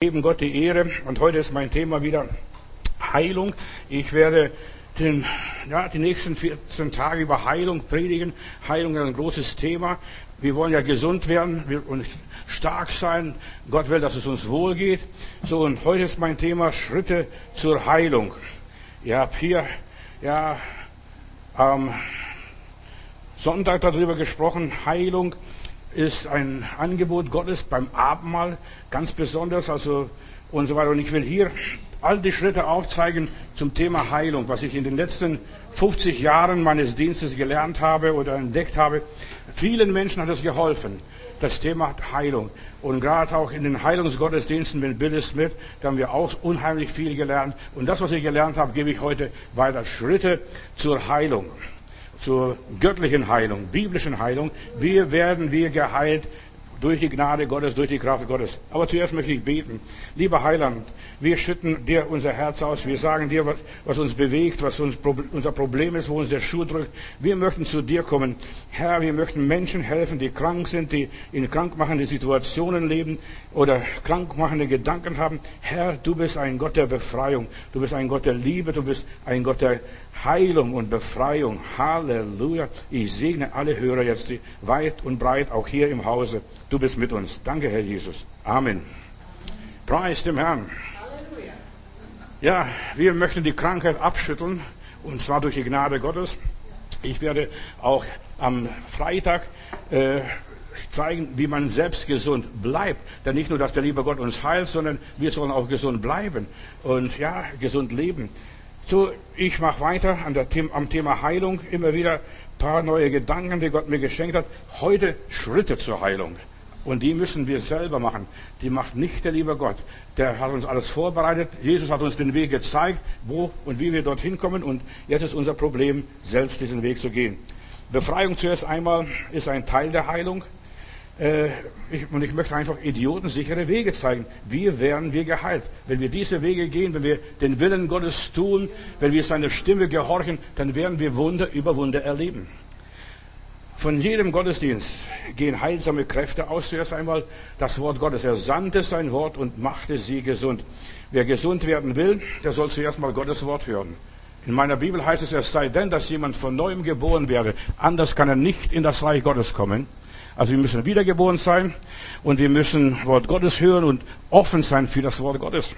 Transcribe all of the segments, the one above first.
geben Gott die Ehre und heute ist mein Thema wieder Heilung. Ich werde den, ja, die nächsten 14 Tage über Heilung predigen. Heilung ist ein großes Thema. Wir wollen ja gesund werden und stark sein. Gott will, dass es uns wohl geht. So, und heute ist mein Thema Schritte zur Heilung. Ihr habt hier, ja, am Sonntag darüber gesprochen, Heilung ist ein Angebot Gottes beim Abendmahl, ganz besonders, also und so weiter. Und ich will hier all die Schritte aufzeigen zum Thema Heilung, was ich in den letzten 50 Jahren meines Dienstes gelernt habe oder entdeckt habe. Vielen Menschen hat es geholfen, das Thema Heilung. Und gerade auch in den Heilungsgottesdiensten mit Billy Smith, da haben wir auch unheimlich viel gelernt. Und das, was ich gelernt habe, gebe ich heute weiter. Schritte zur Heilung zur göttlichen Heilung, biblischen Heilung. Wir werden wir geheilt durch die Gnade Gottes, durch die Kraft Gottes. Aber zuerst möchte ich beten. Lieber Heiland, wir schütten dir unser Herz aus. Wir sagen dir, was, was uns bewegt, was uns, unser Problem ist, wo uns der Schuh drückt. Wir möchten zu dir kommen. Herr, wir möchten Menschen helfen, die krank sind, die in krankmachende Situationen leben oder krankmachende Gedanken haben. Herr, du bist ein Gott der Befreiung. Du bist ein Gott der Liebe. Du bist ein Gott der Heilung und Befreiung. Halleluja. Ich segne alle Hörer jetzt weit und breit, auch hier im Hause. Du bist mit uns. Danke, Herr Jesus. Amen. Preis dem Herrn. Ja, wir möchten die Krankheit abschütteln, und zwar durch die Gnade Gottes. Ich werde auch am Freitag äh, zeigen, wie man selbst gesund bleibt. Denn nicht nur, dass der liebe Gott uns heilt, sondern wir sollen auch gesund bleiben und ja, gesund leben. So, ich mache weiter an der, am Thema Heilung immer wieder ein paar neue Gedanken, die Gott mir geschenkt hat. Heute Schritte zur Heilung. Und die müssen wir selber machen. Die macht nicht der liebe Gott. Der hat uns alles vorbereitet. Jesus hat uns den Weg gezeigt, wo und wie wir dorthin kommen. Und jetzt ist unser Problem, selbst diesen Weg zu gehen. Befreiung zuerst einmal ist ein Teil der Heilung. Äh, und ich möchte einfach idiotensichere Wege zeigen. Wie werden wir geheilt? Wenn wir diese Wege gehen, wenn wir den Willen Gottes tun, wenn wir seine Stimme gehorchen, dann werden wir Wunder über Wunder erleben. Von jedem Gottesdienst gehen heilsame Kräfte aus. Zuerst einmal das Wort Gottes. Er sandte sein Wort und machte sie gesund. Wer gesund werden will, der soll zuerst mal Gottes Wort hören. In meiner Bibel heißt es, es sei denn, dass jemand von neuem geboren werde. Anders kann er nicht in das Reich Gottes kommen. Also wir müssen wiedergeboren sein und wir müssen Wort Gottes hören und offen sein für das Wort Gottes.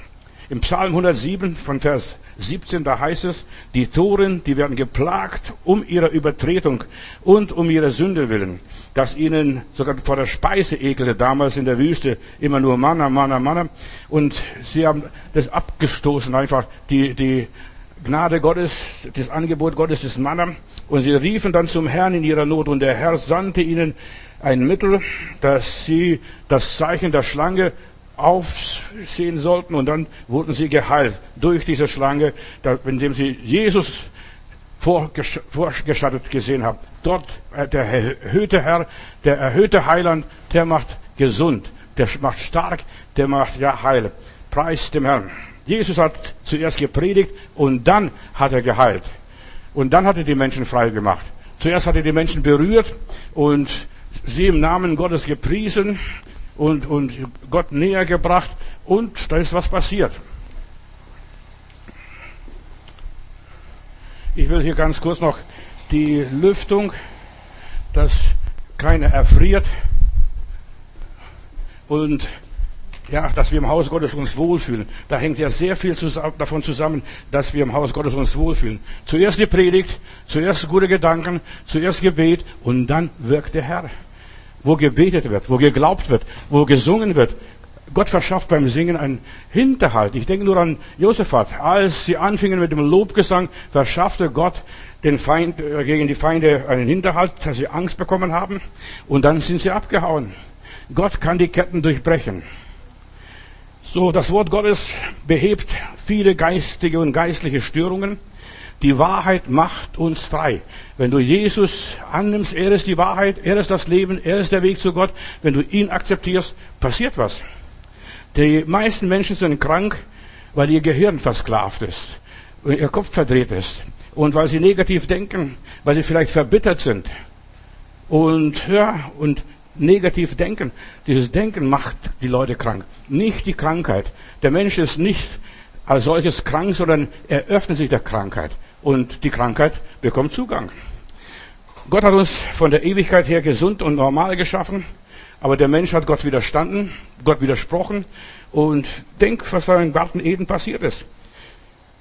Im Psalm 107 von Vers 17, da heißt es, die Toren, die werden geplagt um ihre Übertretung und um ihre Sünde willen, dass ihnen sogar vor der Speise ekelte, damals in der Wüste, immer nur Manna, Manna, Manna. Und sie haben das abgestoßen, einfach die, die Gnade Gottes, das Angebot Gottes des Manna. Und sie riefen dann zum Herrn in ihrer Not und der Herr sandte ihnen ein Mittel, dass sie das Zeichen der Schlange aufsehen sollten und dann wurden sie geheilt durch diese Schlange, indem sie Jesus vorgeschattet gesehen haben. Dort äh, der erhöhte Herr, der erhöhte Heiland, der macht gesund, der macht stark, der macht ja heil. Preis dem Herrn. Jesus hat zuerst gepredigt und dann hat er geheilt. Und dann hat er die Menschen frei gemacht. Zuerst hat er die Menschen berührt und sie im Namen Gottes gepriesen und, und Gott näher gebracht und da ist was passiert. Ich will hier ganz kurz noch die Lüftung, dass keiner erfriert und ja, dass wir im Haus Gottes uns wohlfühlen. Da hängt ja sehr viel davon zusammen, dass wir im Haus Gottes uns wohlfühlen. Zuerst die Predigt, zuerst gute Gedanken, zuerst Gebet und dann wirkt der Herr wo gebetet wird, wo geglaubt wird, wo gesungen wird. Gott verschafft beim Singen einen Hinterhalt. Ich denke nur an Josephat. Als sie anfingen mit dem Lobgesang, verschaffte Gott den Feind, äh, gegen die Feinde einen Hinterhalt, dass sie Angst bekommen haben. Und dann sind sie abgehauen. Gott kann die Ketten durchbrechen. So, das Wort Gottes behebt viele geistige und geistliche Störungen. Die Wahrheit macht uns frei. Wenn du Jesus annimmst, er ist die Wahrheit, er ist das Leben, er ist der Weg zu Gott. Wenn du ihn akzeptierst, passiert was. Die meisten Menschen sind krank, weil ihr Gehirn versklavt ist, ihr Kopf verdreht ist und weil sie negativ denken, weil sie vielleicht verbittert sind. Und ja, und negativ denken. Dieses Denken macht die Leute krank, nicht die Krankheit. Der Mensch ist nicht als solches krank, sondern er öffnet sich der Krankheit und die Krankheit bekommt Zugang. Gott hat uns von der Ewigkeit her gesund und normal geschaffen, aber der Mensch hat Gott widerstanden, Gott widersprochen und denk, was da im Garten Eden passiert ist.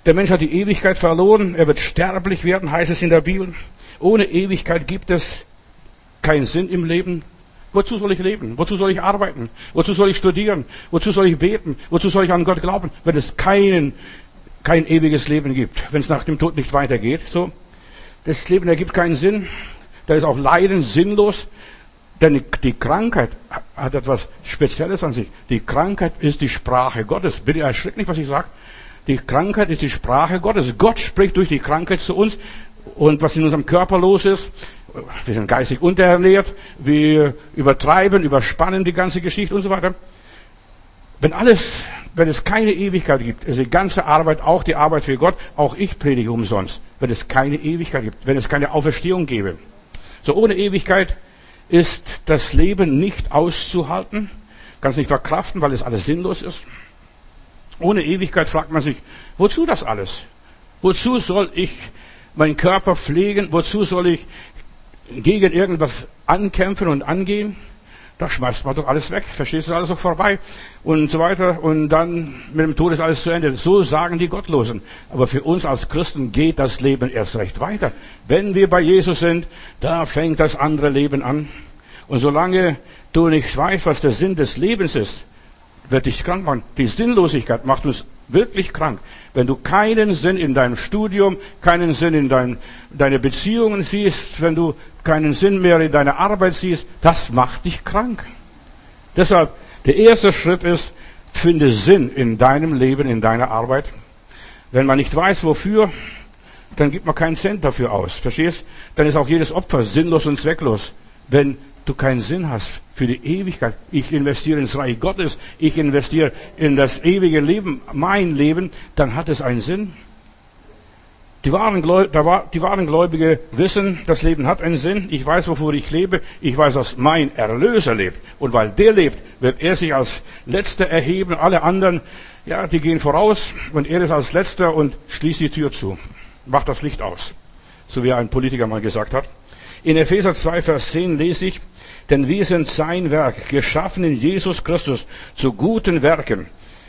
Der Mensch hat die Ewigkeit verloren, er wird sterblich werden, heißt es in der Bibel. Ohne Ewigkeit gibt es keinen Sinn im Leben. Wozu soll ich leben? Wozu soll ich arbeiten? Wozu soll ich studieren? Wozu soll ich beten? Wozu soll ich an Gott glauben, wenn es keinen, kein ewiges Leben gibt, wenn es nach dem Tod nicht weitergeht? So, das Leben ergibt keinen Sinn. Da ist auch Leiden sinnlos. Denn die Krankheit hat etwas Spezielles an sich. Die Krankheit ist die Sprache Gottes. Bitte erschreckt nicht, was ich sage. Die Krankheit ist die Sprache Gottes. Gott spricht durch die Krankheit zu uns. Und was in unserem Körper los ist, wir sind geistig unterernährt, wir übertreiben, überspannen die ganze Geschichte und so weiter. Wenn alles, wenn es keine Ewigkeit gibt, ist die ganze Arbeit, auch die Arbeit für Gott, auch ich predige umsonst, wenn es keine Ewigkeit gibt, wenn es keine Auferstehung gäbe. So ohne Ewigkeit ist das Leben nicht auszuhalten, kann es nicht verkraften, weil es alles sinnlos ist. Ohne Ewigkeit fragt man sich, wozu das alles? Wozu soll ich meinen Körper pflegen? Wozu soll ich gegen irgendwas ankämpfen und angehen? Da schmeißt man doch alles weg. Verstehst du, alles doch vorbei. Und so weiter. Und dann mit dem Tod ist alles zu Ende. So sagen die Gottlosen. Aber für uns als Christen geht das Leben erst recht weiter. Wenn wir bei Jesus sind, da fängt das andere Leben an. Und solange du nicht weißt, was der Sinn des Lebens ist, wird dich krank machen. Die Sinnlosigkeit macht uns wirklich krank. Wenn du keinen Sinn in deinem Studium, keinen Sinn in dein, deine Beziehungen siehst, wenn du keinen Sinn mehr in deiner Arbeit siehst, das macht dich krank. Deshalb, der erste Schritt ist, finde Sinn in deinem Leben, in deiner Arbeit. Wenn man nicht weiß, wofür, dann gibt man keinen Cent dafür aus. Verstehst? Dann ist auch jedes Opfer sinnlos und zwecklos. Wenn du keinen Sinn hast für die Ewigkeit. Ich investiere ins Reich Gottes, ich investiere in das ewige Leben, mein Leben, dann hat es einen Sinn. Die wahren, die wahren Gläubige wissen, das Leben hat einen Sinn. Ich weiß, wofür ich lebe. Ich weiß, dass mein Erlöser lebt. Und weil der lebt, wird er sich als Letzter erheben. Alle anderen, ja, die gehen voraus. Und er ist als Letzter und schließt die Tür zu. Macht das Licht aus. So wie ein Politiker mal gesagt hat. In Epheser 2, Vers 10 lese ich, denn wir sind sein Werk, geschaffen in Jesus Christus zu guten Werken,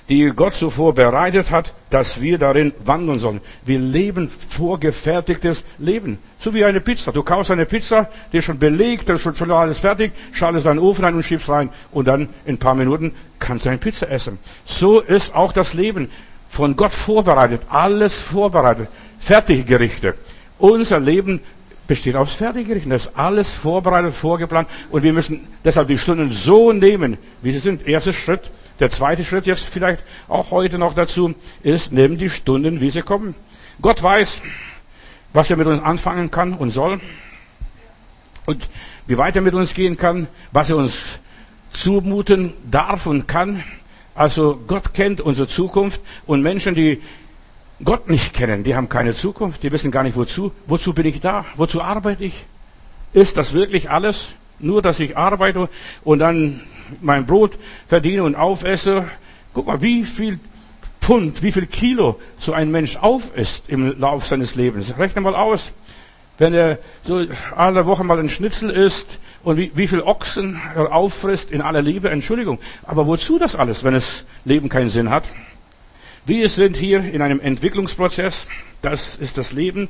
die Gott zuvor bereitet hat, dass wir darin wandeln sollen. Wir leben vorgefertigtes Leben. So wie eine Pizza. Du kaufst eine Pizza, die ist schon belegt, da ist schon, schon alles fertig, schaltest deinen Ofen ein und schiebst rein. Und dann in ein paar Minuten kannst du eine Pizza essen. So ist auch das Leben von Gott vorbereitet. Alles vorbereitet. Fertiggerichte. Unser Leben besteht aus Fertiggerichten. Das ist alles vorbereitet, vorgeplant. Und wir müssen deshalb die Stunden so nehmen, wie sie sind. Erster Schritt. Der zweite Schritt jetzt vielleicht auch heute noch dazu ist, nehmen die Stunden, wie sie kommen. Gott weiß, was er mit uns anfangen kann und soll. Und wie weit er mit uns gehen kann, was er uns zumuten darf und kann. Also Gott kennt unsere Zukunft und Menschen, die Gott nicht kennen, die haben keine Zukunft, die wissen gar nicht wozu. Wozu bin ich da? Wozu arbeite ich? Ist das wirklich alles? Nur, dass ich arbeite und dann mein Brot verdiene und aufesse? Guck mal, wie viel Pfund, wie viel Kilo so ein Mensch aufisst im Lauf seines Lebens. Rechne mal aus. Wenn er so alle Woche mal ein Schnitzel isst und wie, wie viel Ochsen er auffrisst in aller Liebe, Entschuldigung. Aber wozu das alles, wenn das Leben keinen Sinn hat? Wir sind hier in einem Entwicklungsprozess. Das ist das Leben.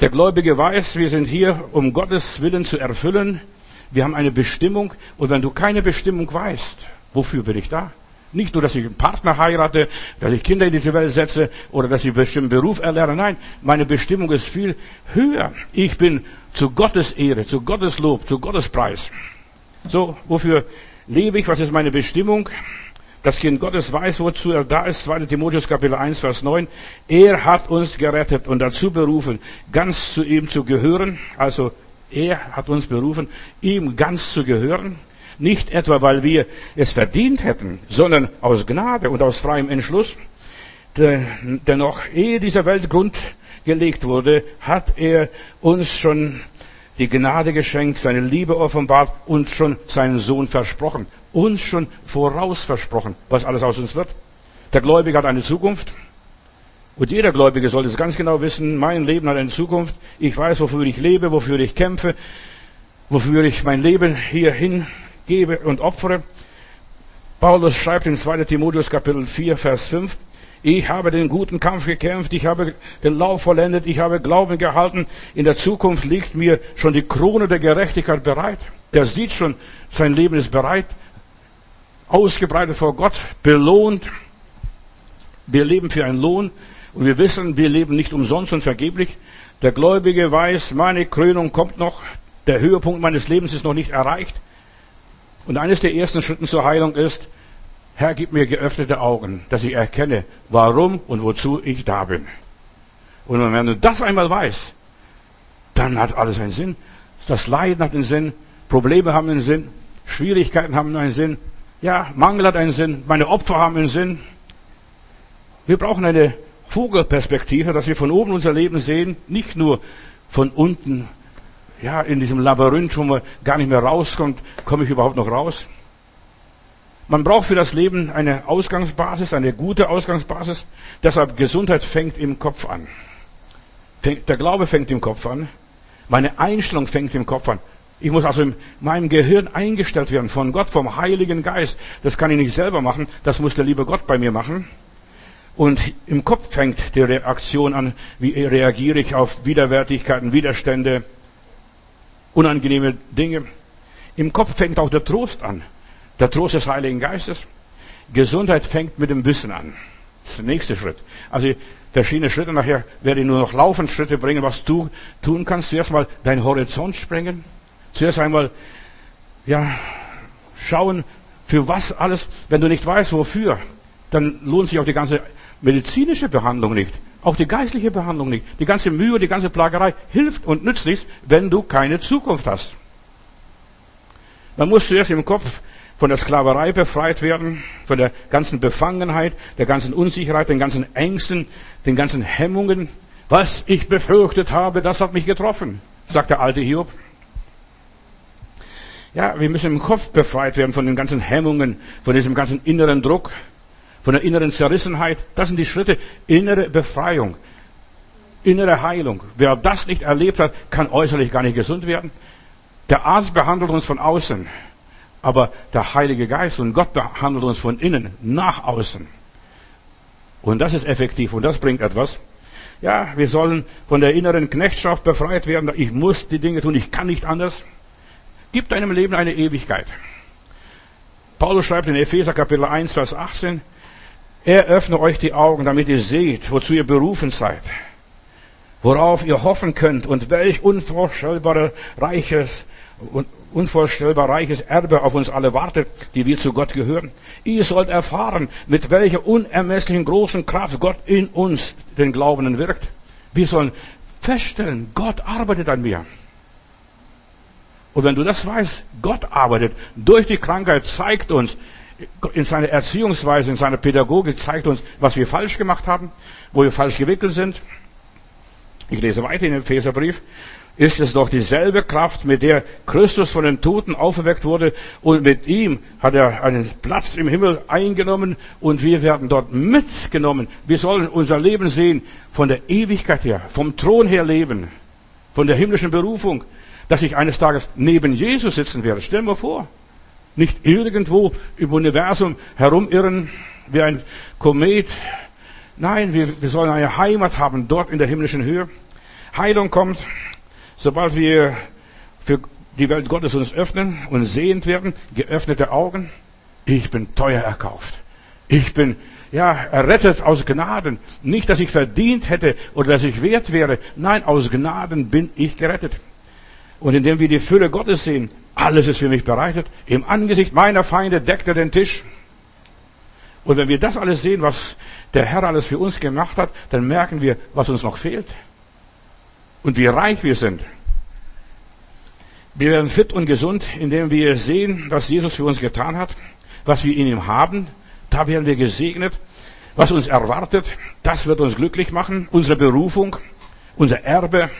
Der Gläubige weiß, wir sind hier, um Gottes Willen zu erfüllen. Wir haben eine Bestimmung. Und wenn du keine Bestimmung weißt, wofür bin ich da? Nicht nur, dass ich einen Partner heirate, dass ich Kinder in diese Welt setze oder dass ich einen bestimmten Beruf erlerne. Nein, meine Bestimmung ist viel höher. Ich bin zu Gottes Ehre, zu Gottes Lob, zu Gottes Preis. So, wofür lebe ich? Was ist meine Bestimmung? Das Kind Gottes weiß, wozu er da ist. 2. Timotheus Kapitel 1, Vers 9. Er hat uns gerettet und dazu berufen, ganz zu ihm zu gehören. Also er hat uns berufen, ihm ganz zu gehören. Nicht etwa, weil wir es verdient hätten, sondern aus Gnade und aus freiem Entschluss. Dennoch, ehe dieser Welt Grund gelegt wurde, hat er uns schon die Gnade geschenkt, seine Liebe offenbart und schon seinen Sohn versprochen. Uns schon voraus versprochen, was alles aus uns wird. Der Gläubige hat eine Zukunft. Und jeder Gläubige sollte es ganz genau wissen, mein Leben hat eine Zukunft. Ich weiß, wofür ich lebe, wofür ich kämpfe, wofür ich mein Leben hier hingebe und opfere. Paulus schreibt in 2. Timotheus Kapitel 4, Vers 5, ich habe den guten Kampf gekämpft, ich habe den Lauf vollendet, ich habe Glauben gehalten. In der Zukunft liegt mir schon die Krone der Gerechtigkeit bereit. Der sieht schon, sein Leben ist bereit, ausgebreitet vor Gott, belohnt. Wir leben für einen Lohn und wir wissen, wir leben nicht umsonst und vergeblich. Der Gläubige weiß, meine Krönung kommt noch, der Höhepunkt meines Lebens ist noch nicht erreicht. Und eines der ersten Schritte zur Heilung ist, Herr, gib mir geöffnete Augen, dass ich erkenne, warum und wozu ich da bin. Und wenn du das einmal weißt, dann hat alles einen Sinn. Das Leiden hat einen Sinn, Probleme haben einen Sinn, Schwierigkeiten haben einen Sinn, ja, Mangel hat einen Sinn, meine Opfer haben einen Sinn. Wir brauchen eine Vogelperspektive, dass wir von oben unser Leben sehen, nicht nur von unten, ja, in diesem Labyrinth, wo man gar nicht mehr rauskommt, komme ich überhaupt noch raus? Man braucht für das Leben eine Ausgangsbasis, eine gute Ausgangsbasis. Deshalb Gesundheit fängt im Kopf an. Der Glaube fängt im Kopf an. Meine Einstellung fängt im Kopf an. Ich muss also in meinem Gehirn eingestellt werden von Gott, vom Heiligen Geist. Das kann ich nicht selber machen. Das muss der liebe Gott bei mir machen. Und im Kopf fängt die Reaktion an. Wie reagiere ich auf Widerwärtigkeiten, Widerstände, unangenehme Dinge? Im Kopf fängt auch der Trost an. Der Trost des Heiligen Geistes. Gesundheit fängt mit dem Wissen an. Das ist der nächste Schritt. Also verschiedene Schritte. Nachher werde ich nur noch laufend Schritte bringen, was du tun kannst. Zuerst mal deinen Horizont sprengen. Zuerst einmal, ja, schauen, für was alles. Wenn du nicht weißt, wofür, dann lohnt sich auch die ganze medizinische Behandlung nicht. Auch die geistliche Behandlung nicht. Die ganze Mühe, die ganze Plagerei hilft und nützt nichts, wenn du keine Zukunft hast. Man muss zuerst im Kopf von der Sklaverei befreit werden, von der ganzen Befangenheit, der ganzen Unsicherheit, den ganzen Ängsten, den ganzen Hemmungen. Was ich befürchtet habe, das hat mich getroffen, sagt der alte Hiob. Ja, wir müssen im Kopf befreit werden von den ganzen Hemmungen, von diesem ganzen inneren Druck, von der inneren Zerrissenheit. Das sind die Schritte. Innere Befreiung, innere Heilung. Wer das nicht erlebt hat, kann äußerlich gar nicht gesund werden. Der Arzt behandelt uns von außen. Aber der Heilige Geist und Gott behandelt uns von innen nach außen. Und das ist effektiv und das bringt etwas. Ja, wir sollen von der inneren Knechtschaft befreit werden. Ich muss die Dinge tun, ich kann nicht anders. Gibt deinem Leben eine Ewigkeit. Paulus schreibt in Epheser Kapitel 1, Vers 18, er öffne euch die Augen, damit ihr seht, wozu ihr berufen seid, worauf ihr hoffen könnt und welch unvorstellbare Reiches und unvorstellbar reiches Erbe auf uns alle wartet, die wir zu Gott gehören. Ihr sollt erfahren, mit welcher unermesslichen großen Kraft Gott in uns, den Glaubenden, wirkt. Wir sollen feststellen, Gott arbeitet an mir. Und wenn du das weißt, Gott arbeitet durch die Krankheit, zeigt uns, in seiner Erziehungsweise, in seiner Pädagogik zeigt uns, was wir falsch gemacht haben, wo wir falsch gewickelt sind. Ich lese weiter in dem Epheserbrief ist es doch dieselbe Kraft, mit der Christus von den Toten auferweckt wurde und mit ihm hat er einen Platz im Himmel eingenommen und wir werden dort mitgenommen. Wir sollen unser Leben sehen von der Ewigkeit her, vom Thron her leben, von der himmlischen Berufung, dass ich eines Tages neben Jesus sitzen werde. Stell mir vor, nicht irgendwo im Universum herumirren wie ein Komet. Nein, wir, wir sollen eine Heimat haben dort in der himmlischen Höhe. Heilung kommt, Sobald wir für die Welt Gottes uns öffnen und sehend werden, geöffnete Augen, ich bin teuer erkauft. Ich bin ja errettet aus Gnaden. Nicht, dass ich verdient hätte oder dass ich wert wäre. Nein, aus Gnaden bin ich gerettet. Und indem wir die Fülle Gottes sehen, alles ist für mich bereitet. Im Angesicht meiner Feinde deckt er den Tisch. Und wenn wir das alles sehen, was der Herr alles für uns gemacht hat, dann merken wir, was uns noch fehlt und wie reich wir sind. Wir werden fit und gesund, indem wir sehen, was Jesus für uns getan hat, was wir in ihm haben. Da werden wir gesegnet. Was uns erwartet, das wird uns glücklich machen. Unsere Berufung, unser Erbe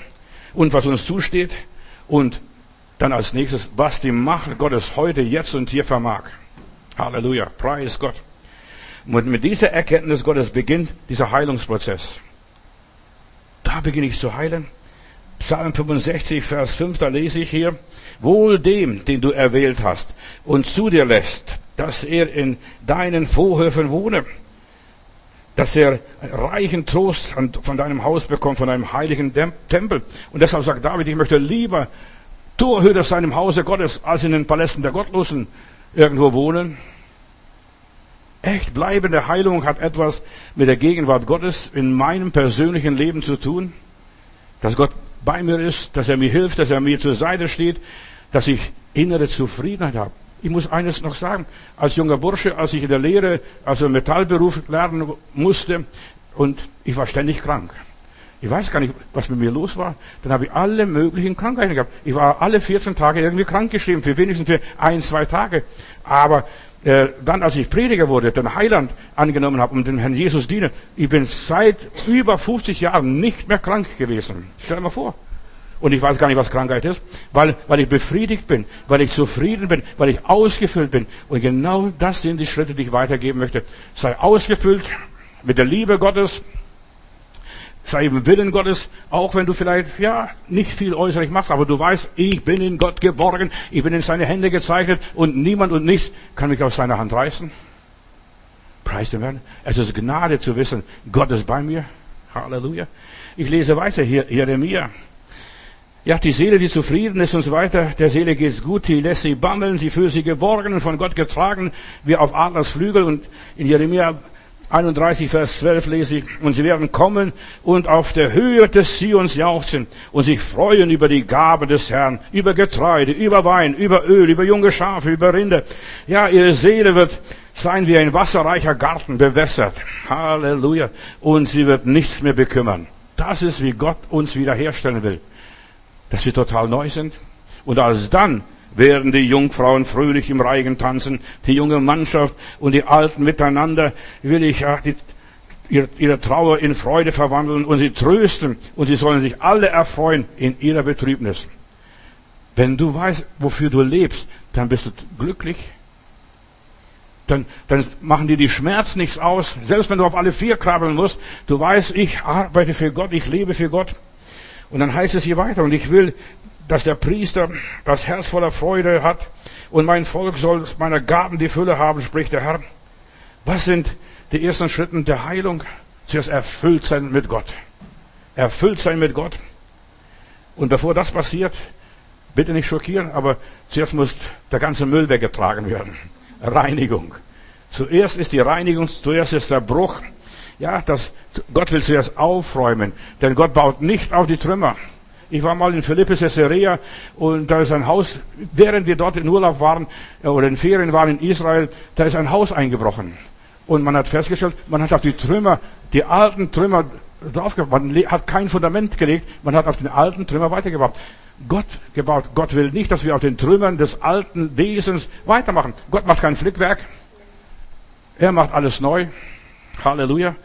und was uns zusteht. Und dann als nächstes, was die Macht Gottes heute, jetzt und hier vermag. Halleluja, preis Gott. Und mit dieser Erkenntnis Gottes beginnt dieser Heilungsprozess. Da beginne ich zu heilen. Psalm 65, Vers 5, da lese ich hier, Wohl dem, den du erwählt hast und zu dir lässt, dass er in deinen Vorhöfen wohne, dass er reichen Trost von deinem Haus bekommt, von deinem heiligen Tempel. Und deshalb sagt David, ich möchte lieber Torhüter sein im Hause Gottes, als in den Palästen der Gottlosen irgendwo wohnen. Echt bleibende Heilung hat etwas mit der Gegenwart Gottes in meinem persönlichen Leben zu tun. Dass Gott bei mir ist, dass er mir hilft, dass er mir zur Seite steht, dass ich innere Zufriedenheit habe. Ich muss eines noch sagen. Als junger Bursche, als ich in der Lehre, also Metallberuf lernen musste, und ich war ständig krank. Ich weiß gar nicht, was mit mir los war. Dann habe ich alle möglichen Krankheiten gehabt. Ich war alle 14 Tage irgendwie krankgeschrieben, für wenigstens für ein, zwei Tage. Aber äh, dann, als ich Prediger wurde, den Heiland angenommen habe und dem Herrn Jesus diene, ich bin seit über 50 Jahren nicht mehr krank gewesen. Stell dir mal vor. Und ich weiß gar nicht, was Krankheit ist, weil, weil ich befriedigt bin, weil ich zufrieden bin, weil ich ausgefüllt bin. Und genau das sind die Schritte, die ich weitergeben möchte. Sei ausgefüllt mit der Liebe Gottes, sei im Willen Gottes, auch wenn du vielleicht, ja, nicht viel äußerlich machst, aber du weißt, ich bin in Gott geborgen, ich bin in seine Hände gezeichnet und niemand und nichts kann mich aus seiner Hand reißen. Preis dem Herrn. Es ist Gnade zu wissen, Gott ist bei mir. Halleluja. Ich lese weiter hier, Jeremia. Ja, die Seele, die zufrieden ist und so weiter, der Seele geht's gut, die lässt sie bammeln, sie fühlt sich geborgen und von Gott getragen, wie auf Adlers Flügel und in Jeremia 31, Vers 12 lese ich, und sie werden kommen und auf der Höhe des Sions jauchzen und sich freuen über die Gabe des Herrn, über Getreide, über Wein, über Öl, über junge Schafe, über Rinde. Ja, ihre Seele wird sein wie ein wasserreicher Garten bewässert. Halleluja. Und sie wird nichts mehr bekümmern. Das ist, wie Gott uns wiederherstellen will. Dass wir total neu sind. Und als dann werden die Jungfrauen fröhlich im Reigen tanzen, die junge Mannschaft und die Alten miteinander will ich ja, die, ihre Trauer in Freude verwandeln und sie trösten und sie sollen sich alle erfreuen in ihrer Betrübnis. Wenn du weißt, wofür du lebst, dann bist du glücklich. Dann, dann machen dir die Schmerzen nichts aus. Selbst wenn du auf alle vier krabbeln musst, du weißt, ich arbeite für Gott, ich lebe für Gott. Und dann heißt es hier weiter, und ich will dass der Priester das Herz voller Freude hat und mein Volk soll meiner Gaben die Fülle haben, spricht der Herr. Was sind die ersten Schritte der Heilung? Zuerst erfüllt sein mit Gott. Erfüllt sein mit Gott. Und bevor das passiert, bitte nicht schockieren, aber zuerst muss der ganze Müll weggetragen werden. Reinigung. Zuerst ist die Reinigung, zuerst ist der Bruch. Ja, das, Gott will zuerst aufräumen, denn Gott baut nicht auf die Trümmer. Ich war mal in Philippus Caesarea und da ist ein Haus, während wir dort in Urlaub waren äh, oder in Ferien waren in Israel, da ist ein Haus eingebrochen. Und man hat festgestellt, man hat auf die Trümmer, die alten Trümmer draufgebaut. Man hat kein Fundament gelegt, man hat auf den alten Trümmer weitergebaut. Gott gebaut. Gott will nicht, dass wir auf den Trümmern des alten Wesens weitermachen. Gott macht kein Flickwerk. Er macht alles neu. Halleluja.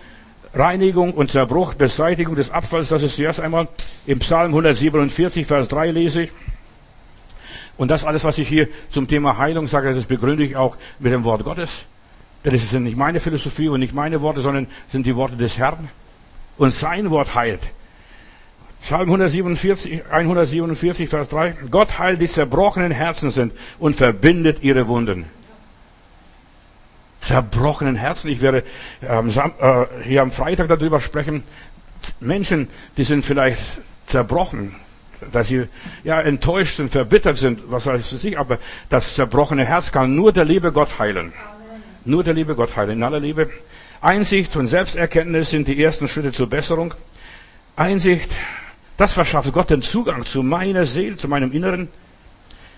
Reinigung und Zerbruch, Beseitigung des Abfalls, das ist zuerst einmal im Psalm 147, Vers 3 lese ich. Und das alles, was ich hier zum Thema Heilung sage, das begründe ich auch mit dem Wort Gottes. Denn es sind nicht meine Philosophie und nicht meine Worte, sondern sind die Worte des Herrn. Und sein Wort heilt. Psalm 147, 147, Vers 3. Gott heilt die zerbrochenen Herzen sind und verbindet ihre Wunden zerbrochenen Herzen. Ich werde ähm, äh, hier am Freitag darüber sprechen. Menschen, die sind vielleicht zerbrochen, dass sie ja enttäuscht sind, verbittert sind, was weiß ich, aber das zerbrochene Herz kann nur der liebe Gott heilen. Amen. Nur der liebe Gott heilen. In aller Liebe. Einsicht und Selbsterkenntnis sind die ersten Schritte zur Besserung. Einsicht, das verschafft Gott den Zugang zu meiner Seele, zu meinem Inneren.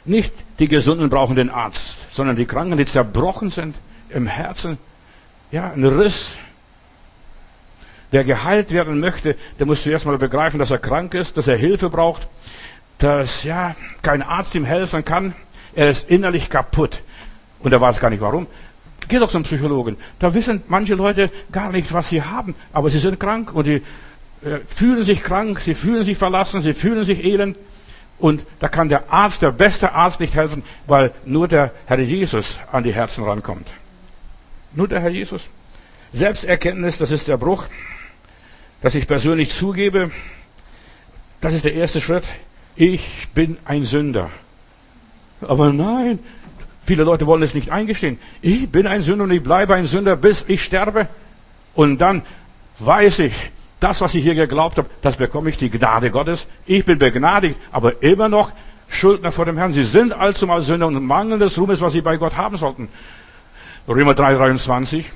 Nicht die Gesunden brauchen den Arzt, sondern die Kranken, die zerbrochen sind im Herzen, ja, ein Riss. Wer geheilt werden möchte, der muss zuerst mal begreifen, dass er krank ist, dass er Hilfe braucht, dass, ja, kein Arzt ihm helfen kann. Er ist innerlich kaputt. Und er weiß gar nicht warum. Geh doch zum Psychologen. Da wissen manche Leute gar nicht, was sie haben, aber sie sind krank und die äh, fühlen sich krank, sie fühlen sich verlassen, sie fühlen sich elend. Und da kann der Arzt, der beste Arzt nicht helfen, weil nur der Herr Jesus an die Herzen rankommt. Nur der Herr Jesus. Selbsterkenntnis, das ist der Bruch, dass ich persönlich zugebe, das ist der erste Schritt. Ich bin ein Sünder. Aber nein, viele Leute wollen es nicht eingestehen. Ich bin ein Sünder und ich bleibe ein Sünder, bis ich sterbe. Und dann weiß ich, das, was ich hier geglaubt habe, das bekomme ich die Gnade Gottes. Ich bin begnadigt, aber immer noch Schuldner vor dem Herrn. Sie sind allzumal Sünder und mangeln des Ruhmes, was sie bei Gott haben sollten. Römer 3, 23.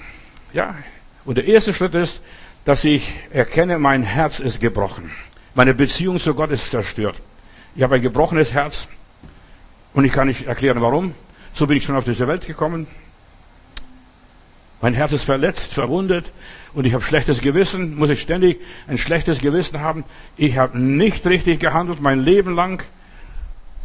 Ja. Und der erste Schritt ist, dass ich erkenne, mein Herz ist gebrochen. Meine Beziehung zu Gott ist zerstört. Ich habe ein gebrochenes Herz und ich kann nicht erklären, warum. So bin ich schon auf diese Welt gekommen. Mein Herz ist verletzt, verwundet und ich habe schlechtes Gewissen. Muss ich ständig ein schlechtes Gewissen haben? Ich habe nicht richtig gehandelt mein Leben lang.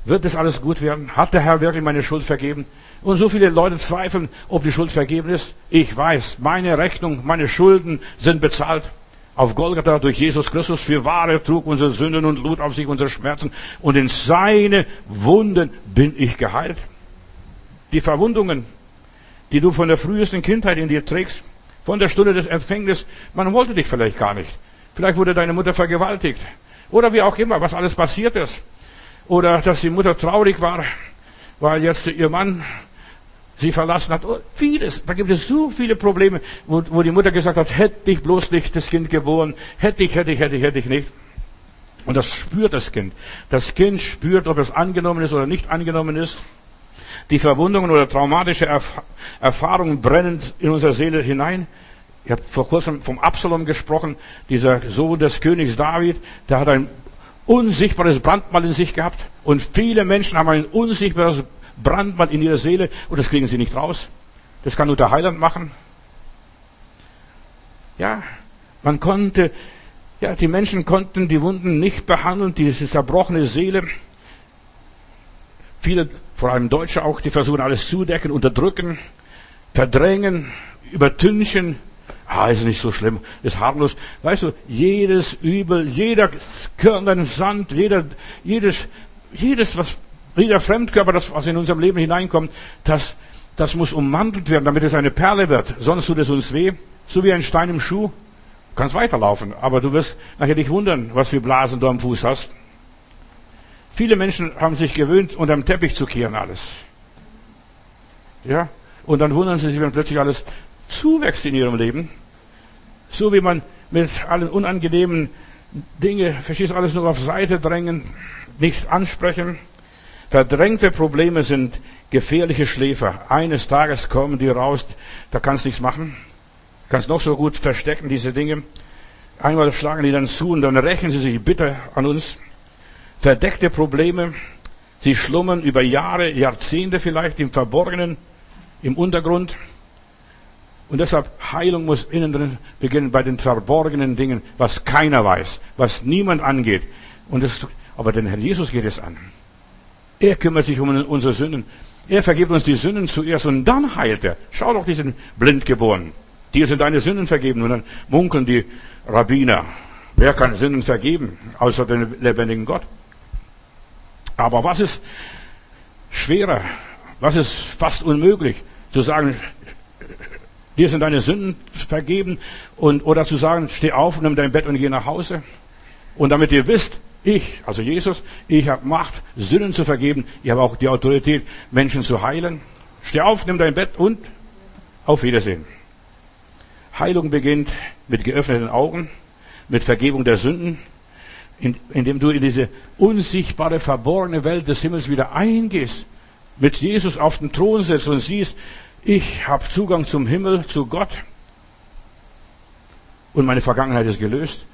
Wird das alles gut werden? Hat der Herr wirklich meine Schuld vergeben? Und so viele Leute zweifeln, ob die Schuld vergeben ist. Ich weiß, meine Rechnung, meine Schulden sind bezahlt. Auf Golgatha durch Jesus Christus für wahre trug unsere Sünden und lud auf sich unsere Schmerzen. Und in seine Wunden bin ich geheilt. Die Verwundungen, die du von der frühesten Kindheit in dir trägst, von der Stunde des Empfängnisses, man wollte dich vielleicht gar nicht. Vielleicht wurde deine Mutter vergewaltigt. Oder wie auch immer, was alles passiert ist. Oder dass die Mutter traurig war, weil jetzt ihr Mann sie verlassen hat. Oh, vieles. Da gibt es so viele Probleme, wo, wo die Mutter gesagt hat, hätte ich bloß nicht das Kind geboren, hätte ich, hätte ich, hätte ich, hätte ich nicht. Und das spürt das Kind. Das Kind spürt, ob es angenommen ist oder nicht angenommen ist. Die Verwundungen oder traumatische Erfahrungen brennen in unsere Seele hinein. Ich habe vor kurzem vom Absalom gesprochen, dieser Sohn des Königs David, der hat ein unsichtbares Brandmal in sich gehabt. Und viele Menschen haben ein unsichtbares Brandmal in ihrer Seele und das kriegen sie nicht raus. Das kann nur der Heiland machen. Ja, man konnte, ja, die Menschen konnten die Wunden nicht behandeln, diese zerbrochene Seele. Viele, vor allem Deutsche auch, die versuchen alles zudecken, unterdrücken, verdrängen, übertünchen. Ah, ist nicht so schlimm, ist harmlos. Weißt du, jedes Übel, jeder Körner Sand, jeder, jedes, jedes, was, jeder Fremdkörper, das, was in unserem Leben hineinkommt, das, das muss ummantelt werden, damit es eine Perle wird. Sonst tut es uns weh. So wie ein Stein im Schuh. Du kannst weiterlaufen, aber du wirst nachher dich wundern, was für Blasen du am Fuß hast. Viele Menschen haben sich gewöhnt, unterm Teppich zu kehren alles. Ja? Und dann wundern sie sich, wenn plötzlich alles zuwächst in ihrem Leben. So wie man mit allen unangenehmen Dingen, verstehst alles nur auf Seite drängen, nichts ansprechen. Verdrängte Probleme sind gefährliche Schläfer. Eines Tages kommen die raus, da kannst du nichts machen. Kannst noch so gut verstecken, diese Dinge. Einmal schlagen die dann zu und dann rächen sie sich bitter an uns verdeckte Probleme. Sie schlummern über Jahre, Jahrzehnte vielleicht im Verborgenen, im Untergrund. Und deshalb Heilung muss innen drin beginnen bei den verborgenen Dingen, was keiner weiß, was niemand angeht. Und das, aber den Herrn Jesus geht es an. Er kümmert sich um unsere Sünden. Er vergibt uns die Sünden zuerst und dann heilt er. Schau doch, die sind blind geboren. Dir sind deine Sünden vergeben. Und dann munkeln die Rabbiner. Wer kann Sünden vergeben, außer den lebendigen Gott? Aber was ist schwerer? Was ist fast unmöglich? Zu sagen, dir sind deine Sünden vergeben und, oder zu sagen, steh auf, nimm dein Bett und geh nach Hause. Und damit ihr wisst, ich, also Jesus, ich habe Macht, Sünden zu vergeben. Ich habe auch die Autorität, Menschen zu heilen. Steh auf, nimm dein Bett und auf Wiedersehen. Heilung beginnt mit geöffneten Augen, mit Vergebung der Sünden, indem du in diese unsichtbare, verborgene Welt des Himmels wieder eingehst, mit Jesus auf den Thron sitzt und siehst, ich habe Zugang zum Himmel, zu Gott und meine Vergangenheit ist gelöst.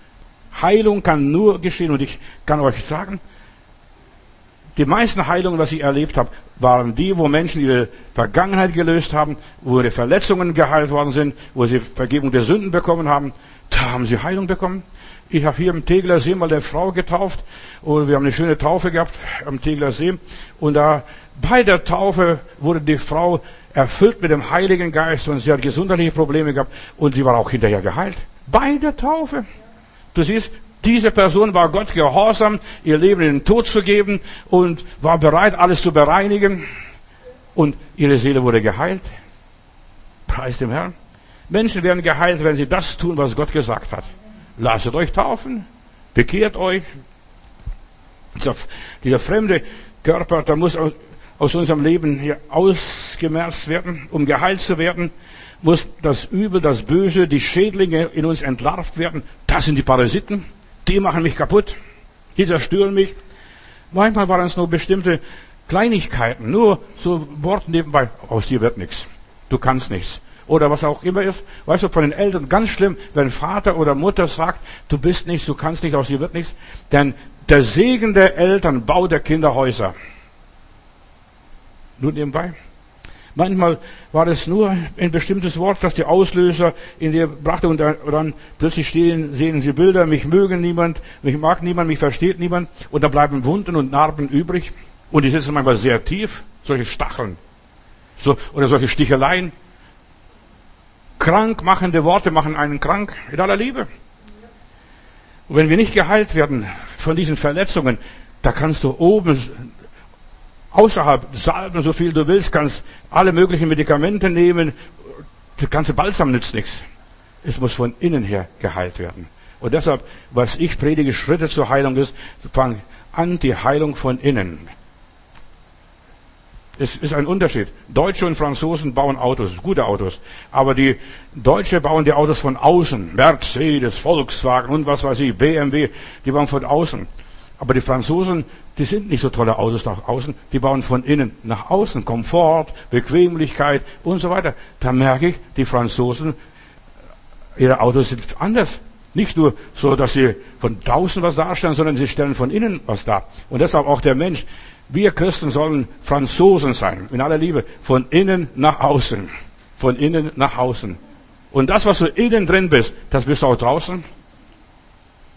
Heilung kann nur geschehen und ich kann euch sagen, die meisten Heilungen, was ich erlebt habe, waren die, wo Menschen ihre Vergangenheit gelöst haben, wo ihre Verletzungen geheilt worden sind, wo sie Vergebung der Sünden bekommen haben. Da haben sie Heilung bekommen. Ich habe hier im Tegler See mal eine Frau getauft und wir haben eine schöne Taufe gehabt am Tegler See und da bei der Taufe wurde die Frau erfüllt mit dem Heiligen Geist und sie hat gesundheitliche Probleme gehabt und sie war auch hinterher geheilt. Bei der Taufe. Du siehst, Diese Person war Gott gehorsam, ihr Leben in den Tod zu geben und war bereit, alles zu bereinigen. Und ihre Seele wurde geheilt. Preis dem Herrn. Menschen werden geheilt, wenn sie das tun, was Gott gesagt hat. Lasst euch taufen, bekehrt euch. Dieser, fremde Körper, der muss aus unserem Leben hier ausgemerzt werden, um geheilt zu werden, muss das Übel, das Böse, die Schädlinge in uns entlarvt werden. Das sind die Parasiten. Die machen mich kaputt. Die zerstören mich. Manchmal waren es nur bestimmte Kleinigkeiten, nur so Worte nebenbei. Aus dir wird nichts. Du kannst nichts. Oder was auch immer ist. Weißt du, von den Eltern ganz schlimm, wenn Vater oder Mutter sagt, du bist nichts, du kannst nicht, aus dir wird nichts. Denn der Segen der Eltern baut der Kinder Häuser. Nur nebenbei. Manchmal war es nur ein bestimmtes Wort, das die Auslöser in dir brachte und dann plötzlich stehen, sehen sie Bilder, mich mögen niemand, mich mag niemand, mich versteht niemand und da bleiben Wunden und Narben übrig und die sitzen manchmal sehr tief, solche Stacheln so, oder solche Sticheleien. Krankmachende Worte machen einen krank in aller Liebe. Und wenn wir nicht geheilt werden von diesen Verletzungen, da kannst du oben außerhalb salben, so viel du willst, kannst alle möglichen Medikamente nehmen. Das ganze Balsam nützt nichts. Es muss von innen her geheilt werden. Und deshalb, was ich predige, Schritte zur Heilung ist, fang an die Heilung von innen. Es ist ein Unterschied. Deutsche und Franzosen bauen Autos, gute Autos. Aber die Deutsche bauen die Autos von außen. Mercedes, Volkswagen und was weiß ich, BMW, die bauen von außen. Aber die Franzosen, die sind nicht so tolle Autos nach außen, die bauen von innen nach außen Komfort, Bequemlichkeit und so weiter. Da merke ich, die Franzosen, ihre Autos sind anders. Nicht nur so, dass sie von draußen was darstellen, sondern sie stellen von innen was dar. Und deshalb auch der Mensch. Wir Christen sollen Franzosen sein, in aller Liebe, von innen nach außen. Von innen nach außen. Und das, was du innen drin bist, das bist du auch draußen.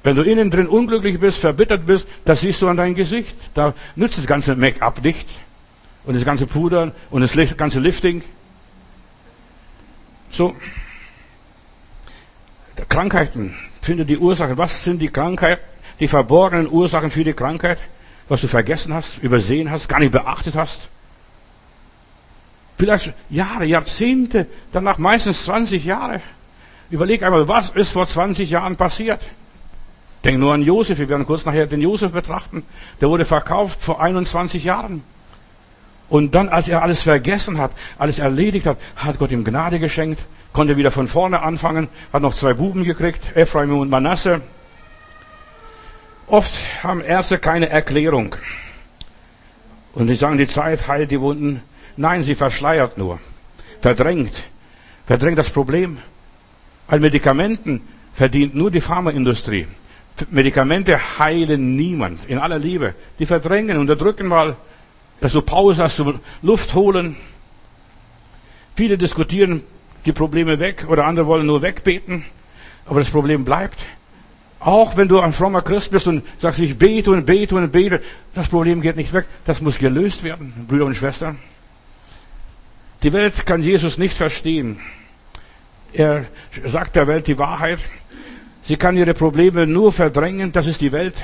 Wenn du innen drin unglücklich bist, verbittert bist, das siehst du an deinem Gesicht. Da nützt das ganze Make-up nicht. Und das ganze Pudern und das ganze Lifting. So. Krankheiten. Finde die Ursachen. Was sind die Krankheiten? Die verborgenen Ursachen für die Krankheit? Was du vergessen hast, übersehen hast, gar nicht beachtet hast? Vielleicht Jahre, Jahrzehnte, danach meistens 20 Jahre. Überleg einmal, was ist vor 20 Jahren passiert? Denk nur an Josef, wir werden kurz nachher den Josef betrachten. Der wurde verkauft vor 21 Jahren. Und dann, als er alles vergessen hat, alles erledigt hat, hat Gott ihm Gnade geschenkt, konnte wieder von vorne anfangen, hat noch zwei Buben gekriegt, Ephraim und Manasse. Oft haben Ärzte keine Erklärung. Und die sagen, die Zeit heilt die Wunden. Nein, sie verschleiert nur, verdrängt, verdrängt das Problem. An Medikamenten verdient nur die Pharmaindustrie. Medikamente heilen niemand, in aller Liebe. Die verdrängen, unterdrücken mal, dass du Pause hast, du Luft holen. Viele diskutieren die Probleme weg oder andere wollen nur wegbeten, aber das Problem bleibt. Auch wenn du ein frommer Christ bist und sagst, ich bete und bete und bete, das Problem geht nicht weg. Das muss gelöst werden, Brüder und Schwestern. Die Welt kann Jesus nicht verstehen. Er sagt der Welt die Wahrheit. Sie kann ihre Probleme nur verdrängen, das ist die Welt.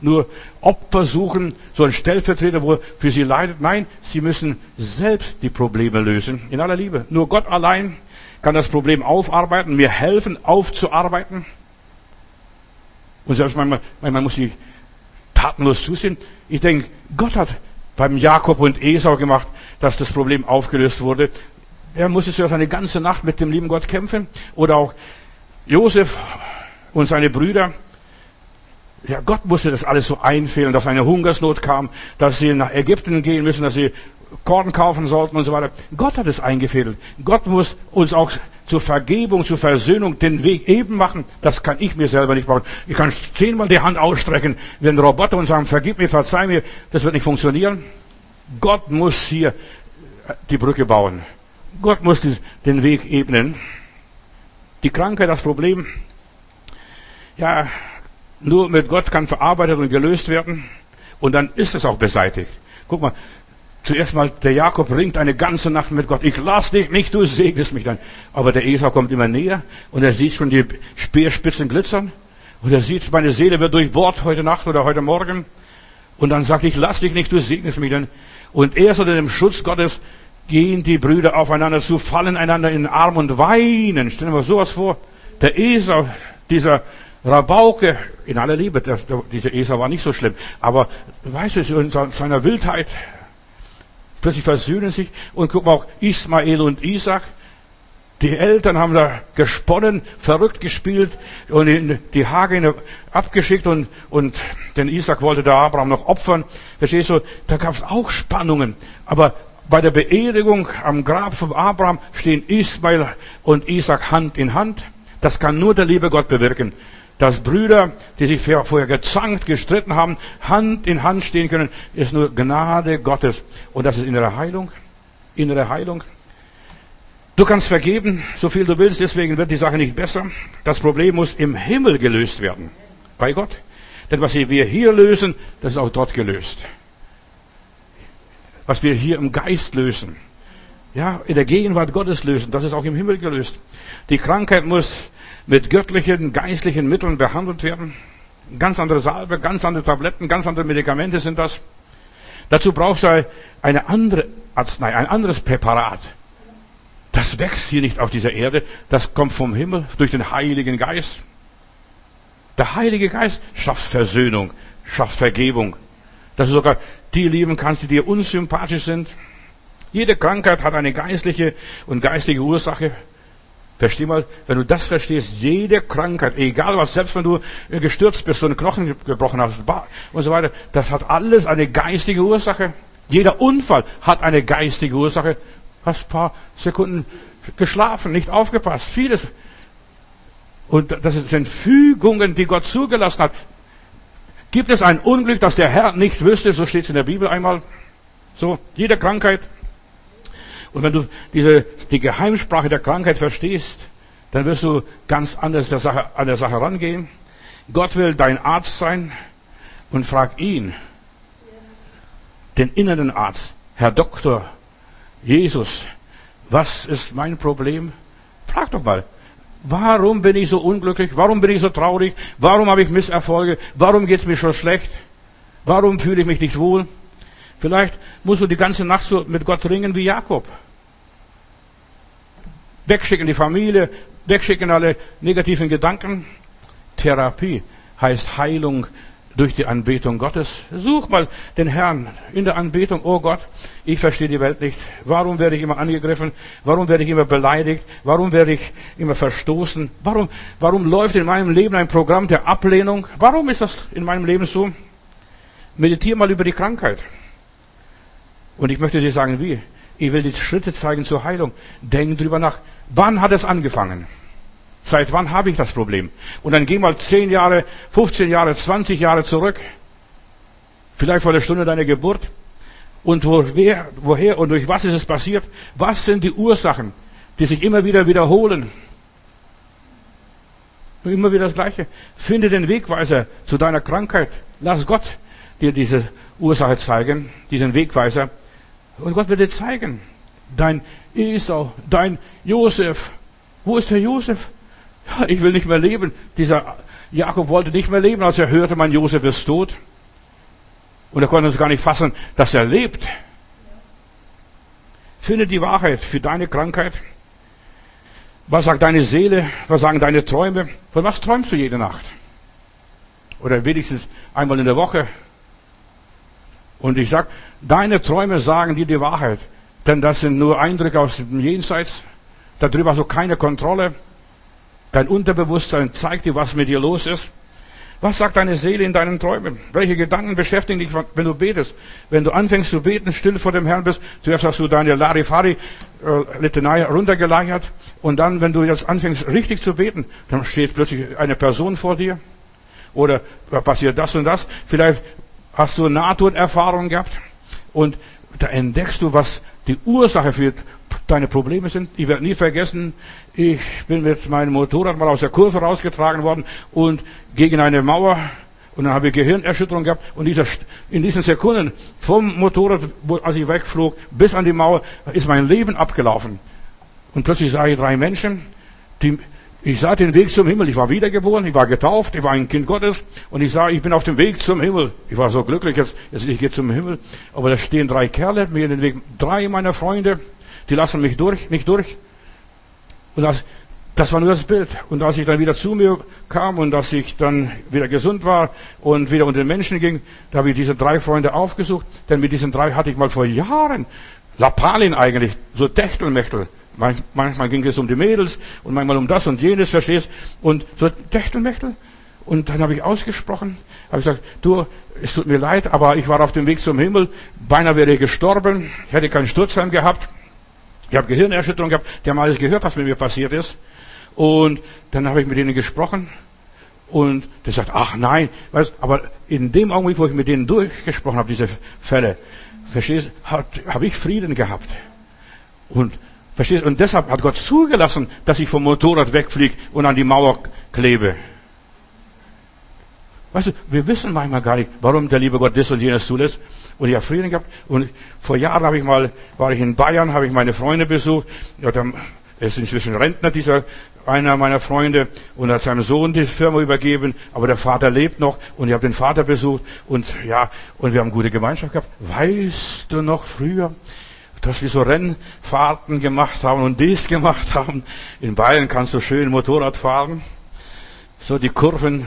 Nur Opfer suchen, so ein Stellvertreter, wo für sie leidet. Nein, sie müssen selbst die Probleme lösen, in aller Liebe. Nur Gott allein kann das Problem aufarbeiten, mir helfen, aufzuarbeiten. Und selbst manchmal, manchmal muss ich tatenlos zusehen. Ich denke, Gott hat beim Jakob und Esau gemacht, dass das Problem aufgelöst wurde. Er musste sich eine ganze Nacht mit dem lieben Gott kämpfen. Oder auch Josef und seine Brüder. Ja, Gott musste das alles so einfehlen, dass eine Hungersnot kam, dass sie nach Ägypten gehen müssen, dass sie Korn kaufen sollten und so weiter. Gott hat es eingefädelt. Gott muss uns auch zur Vergebung, zur Versöhnung den Weg eben machen. Das kann ich mir selber nicht machen. Ich kann zehnmal die Hand ausstrecken, wenn Roboter und sagen, vergib mir, verzeih mir. Das wird nicht funktionieren. Gott muss hier die Brücke bauen. Gott muss den Weg ebnen die Krankheit, das Problem, ja, nur mit Gott kann verarbeitet und gelöst werden. Und dann ist es auch beseitigt. Guck mal, zuerst mal, der Jakob ringt eine ganze Nacht mit Gott. Ich lass dich nicht, du segnest mich dann. Aber der Esau kommt immer näher und er sieht schon die Speerspitzen glitzern. Und er sieht, meine Seele wird durchbohrt heute Nacht oder heute Morgen. Und dann sagt, ich lass dich nicht, du segnest mich denn. Und erst unter dem Schutz Gottes gehen die Brüder aufeinander zu, fallen einander in den Arm und weinen. Stellen wir sowas vor. Der Esau, dieser Rabauke, in aller Liebe, der, dieser Esau war nicht so schlimm. Aber, weißt du, in seiner Wildheit, plötzlich versöhnen sich. Und guck mal, auch Ismael und Isaac, die Eltern haben da gesponnen, verrückt gespielt und die Hagene abgeschickt und, und den Isaac wollte der Abraham noch opfern. Verstehst du? Da gab es auch Spannungen. Aber bei der Beerdigung am Grab von Abraham stehen Ismael und Isaac Hand in Hand. Das kann nur der liebe Gott bewirken. Dass Brüder, die sich vorher gezankt, gestritten haben, Hand in Hand stehen können, ist nur Gnade Gottes. Und das ist innere Heilung. Innere Heilung. Du kannst vergeben, so viel du willst, deswegen wird die Sache nicht besser. Das Problem muss im Himmel gelöst werden. Bei Gott. Denn was wir hier lösen, das ist auch dort gelöst. Was wir hier im Geist lösen, ja, in der Gegenwart Gottes lösen, das ist auch im Himmel gelöst. Die Krankheit muss mit göttlichen, geistlichen Mitteln behandelt werden. Ganz andere Salbe, ganz andere Tabletten, ganz andere Medikamente sind das. Dazu brauchst du eine andere Arznei, ein anderes Präparat. Das wächst hier nicht auf dieser Erde, das kommt vom Himmel durch den Heiligen Geist. Der Heilige Geist schafft Versöhnung, schafft Vergebung. Dass du sogar die lieben kannst, die dir unsympathisch sind. Jede Krankheit hat eine geistliche und geistige Ursache. Versteh mal, wenn du das verstehst, jede Krankheit, egal was, selbst wenn du gestürzt bist und Knochen gebrochen hast und so weiter, das hat alles eine geistige Ursache. Jeder Unfall hat eine geistige Ursache hast ein paar Sekunden geschlafen, nicht aufgepasst, vieles. Und das sind Fügungen, die Gott zugelassen hat. Gibt es ein Unglück, das der Herr nicht wüsste? So steht es in der Bibel einmal. So, jede Krankheit. Und wenn du diese, die Geheimsprache der Krankheit verstehst, dann wirst du ganz anders der Sache, an der Sache rangehen. Gott will dein Arzt sein und frag ihn, den inneren Arzt, Herr Doktor, Jesus, was ist mein Problem? Frag doch mal. Warum bin ich so unglücklich? Warum bin ich so traurig? Warum habe ich Misserfolge? Warum geht es mir schon schlecht? Warum fühle ich mich nicht wohl? Vielleicht musst du die ganze Nacht so mit Gott ringen wie Jakob. Wegschicken die Familie, wegschicken alle negativen Gedanken. Therapie heißt Heilung durch die Anbetung Gottes. Such mal den Herrn in der Anbetung. Oh Gott, ich verstehe die Welt nicht. Warum werde ich immer angegriffen? Warum werde ich immer beleidigt? Warum werde ich immer verstoßen? Warum, warum läuft in meinem Leben ein Programm der Ablehnung? Warum ist das in meinem Leben so? Meditiere mal über die Krankheit. Und ich möchte dir sagen, wie. Ich will die Schritte zeigen zur Heilung. Denk drüber nach. Wann hat es angefangen? Seit wann habe ich das Problem? Und dann geh mal 10 Jahre, 15 Jahre, 20 Jahre zurück. Vielleicht vor der Stunde deiner Geburt. Und woher, woher und durch was ist es passiert? Was sind die Ursachen, die sich immer wieder wiederholen? Und immer wieder das Gleiche. Finde den Wegweiser zu deiner Krankheit. Lass Gott dir diese Ursache zeigen, diesen Wegweiser. Und Gott wird dir zeigen. Dein Esau, dein Josef. Wo ist der Josef? Ja, ich will nicht mehr leben. Dieser Jakob wollte nicht mehr leben, als er hörte, mein Josef ist tot. Und er konnte es gar nicht fassen, dass er lebt. Finde die Wahrheit für deine Krankheit. Was sagt deine Seele? Was sagen deine Träume? Von was träumst du jede Nacht? Oder wenigstens einmal in der Woche. Und ich sag, deine Träume sagen dir die Wahrheit. Denn das sind nur Eindrücke aus dem Jenseits. Darüber hast du keine Kontrolle. Dein Unterbewusstsein zeigt dir, was mit dir los ist. Was sagt deine Seele in deinen Träumen? Welche Gedanken beschäftigen dich, wenn du betest? Wenn du anfängst zu beten, still vor dem Herrn bist, zuerst hast du deine Larifari-Litanei äh, runtergeleiert und dann, wenn du jetzt anfängst richtig zu beten, dann steht plötzlich eine Person vor dir oder passiert das und das. Vielleicht hast du Nahtoderfahrungen gehabt und da entdeckst du, was die Ursache für deine Probleme sind. Ich werde nie vergessen, ich bin mit meinem Motorrad mal aus der Kurve rausgetragen worden und gegen eine Mauer und dann habe ich Gehirnerschütterung gehabt und dieser, in diesen Sekunden vom Motorrad, als ich wegflog, bis an die Mauer, ist mein Leben abgelaufen. Und plötzlich sah ich drei Menschen, die ich sah den Weg zum Himmel. Ich war wiedergeboren, ich war getauft, ich war ein Kind Gottes und ich sah, ich bin auf dem Weg zum Himmel. Ich war so glücklich, jetzt, jetzt ich gehe zum Himmel. Aber da stehen drei Kerle mir in den Weg. Drei meiner Freunde, die lassen mich durch, nicht durch. Und das, das war nur das Bild. Und als ich dann wieder zu mir kam und dass ich dann wieder gesund war und wieder unter den Menschen ging, da habe ich diese drei Freunde aufgesucht. Denn mit diesen drei hatte ich mal vor Jahren Lappalin eigentlich, so Techtelmechtel. Manchmal ging es um die Mädels und manchmal um das und jenes, verstehst? Und so Techtelmechtel. Und dann habe ich ausgesprochen, habe ich gesagt, du, es tut mir leid, aber ich war auf dem Weg zum Himmel, beinahe wäre ich gestorben, ich hätte keinen Sturzheim gehabt, ich habe Gehirnerschütterung gehabt, die haben alles gehört, was mit mir passiert ist. Und dann habe ich mit ihnen gesprochen und der sagt, ach nein, weißt, aber in dem Augenblick, wo ich mit denen durchgesprochen habe, diese Fälle, verstehst, habe ich Frieden gehabt. Und Verstehst? Und deshalb hat Gott zugelassen, dass ich vom Motorrad wegfliege und an die Mauer klebe. Weißt du, wir wissen manchmal gar nicht, warum der liebe Gott das und jenes zulässt. Und ich habe Frieden gehabt. Und vor Jahren habe ich mal, war ich in Bayern, habe ich meine Freunde besucht. Ja, dann, er ist inzwischen Rentner, dieser einer meiner Freunde, und hat seinem Sohn die Firma übergeben. Aber der Vater lebt noch. Und ich habe den Vater besucht. Und ja, und wir haben gute Gemeinschaft gehabt. Weißt du noch früher? Dass wir so Rennfahrten gemacht haben und dies gemacht haben. In Bayern kannst du schön Motorrad fahren. So die Kurven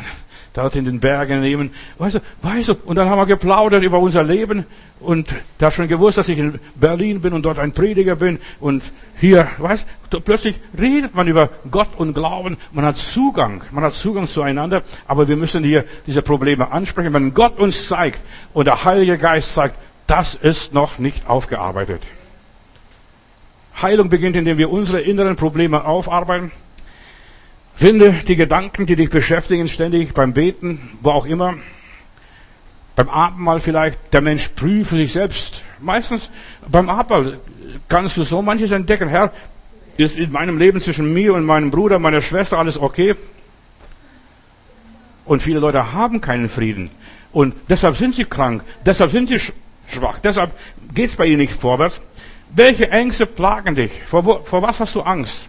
dort in den Bergen nehmen. Weißt du, weißt du, und dann haben wir geplaudert über unser Leben und da schon gewusst, dass ich in Berlin bin und dort ein Prediger bin und hier, weißt du, plötzlich redet man über Gott und Glauben, man hat Zugang, man hat Zugang zueinander, aber wir müssen hier diese Probleme ansprechen. Wenn Gott uns zeigt und der Heilige Geist zeigt, das ist noch nicht aufgearbeitet. Heilung beginnt, indem wir unsere inneren Probleme aufarbeiten. Finde die Gedanken, die dich beschäftigen, ständig beim Beten, wo auch immer. Beim Abendmahl vielleicht. Der Mensch prüfe sich selbst. Meistens beim Abendmahl kannst du so manches entdecken. Herr, ist in meinem Leben zwischen mir und meinem Bruder, meiner Schwester alles okay? Und viele Leute haben keinen Frieden. Und deshalb sind sie krank. Deshalb sind sie schwach. Deshalb geht es bei ihnen nicht vorwärts. Welche Ängste plagen dich? Vor, vor was hast du Angst?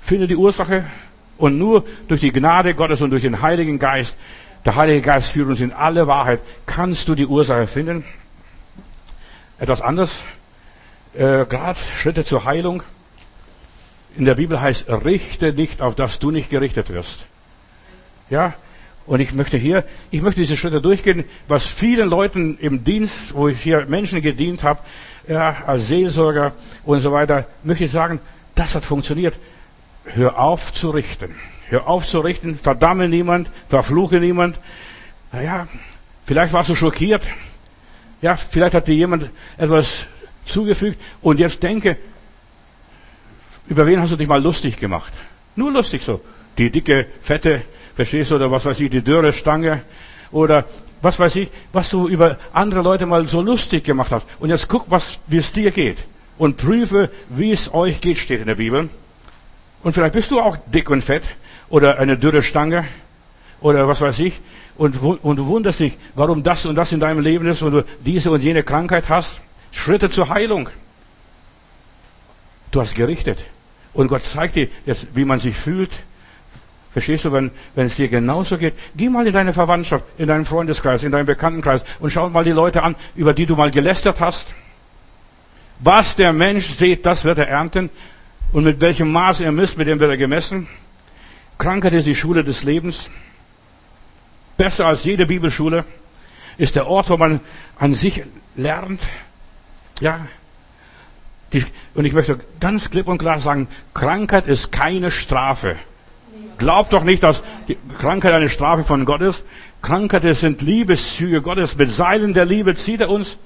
Finde die Ursache und nur durch die Gnade Gottes und durch den Heiligen Geist, der Heilige Geist führt uns in alle Wahrheit, kannst du die Ursache finden. Etwas anderes, äh, gerade Schritte zur Heilung. In der Bibel heißt, richte nicht, auf dass du nicht gerichtet wirst. Ja, und ich möchte hier, ich möchte diese Schritte durchgehen, was vielen Leuten im Dienst, wo ich hier Menschen gedient habe, ja, als Seelsorger und so weiter, möchte ich sagen, das hat funktioniert. Hör auf zu richten. Hör auf zu richten, verdamme niemand, verfluche niemand. Naja, vielleicht warst du schockiert. Ja, vielleicht hat dir jemand etwas zugefügt und jetzt denke, über wen hast du dich mal lustig gemacht? Nur lustig so. Die dicke, fette, Verstehst du? Oder was weiß ich, die dürre Stange. Oder was weiß ich, was du über andere Leute mal so lustig gemacht hast. Und jetzt guck, was, wie es dir geht. Und prüfe, wie es euch geht, steht in der Bibel. Und vielleicht bist du auch dick und fett. Oder eine dürre Stange. Oder was weiß ich. Und, und du wunderst dich, warum das und das in deinem Leben ist, und du diese und jene Krankheit hast. Schritte zur Heilung. Du hast gerichtet. Und Gott zeigt dir jetzt, wie man sich fühlt Verstehst du, wenn, wenn es dir genauso geht? Geh mal in deine Verwandtschaft, in deinen Freundeskreis, in deinen Bekanntenkreis und schau mal die Leute an, über die du mal gelästert hast. Was der Mensch sieht, das wird er ernten. Und mit welchem Maß er misst, mit dem wird er gemessen. Krankheit ist die Schule des Lebens. Besser als jede Bibelschule ist der Ort, wo man an sich lernt. Ja. Und ich möchte ganz klipp und klar sagen, Krankheit ist keine Strafe. Glaubt doch nicht, dass die Krankheit eine Strafe von Gott ist. Krankheit sind Liebeszüge Gottes. Mit Seilen der Liebe zieht er uns.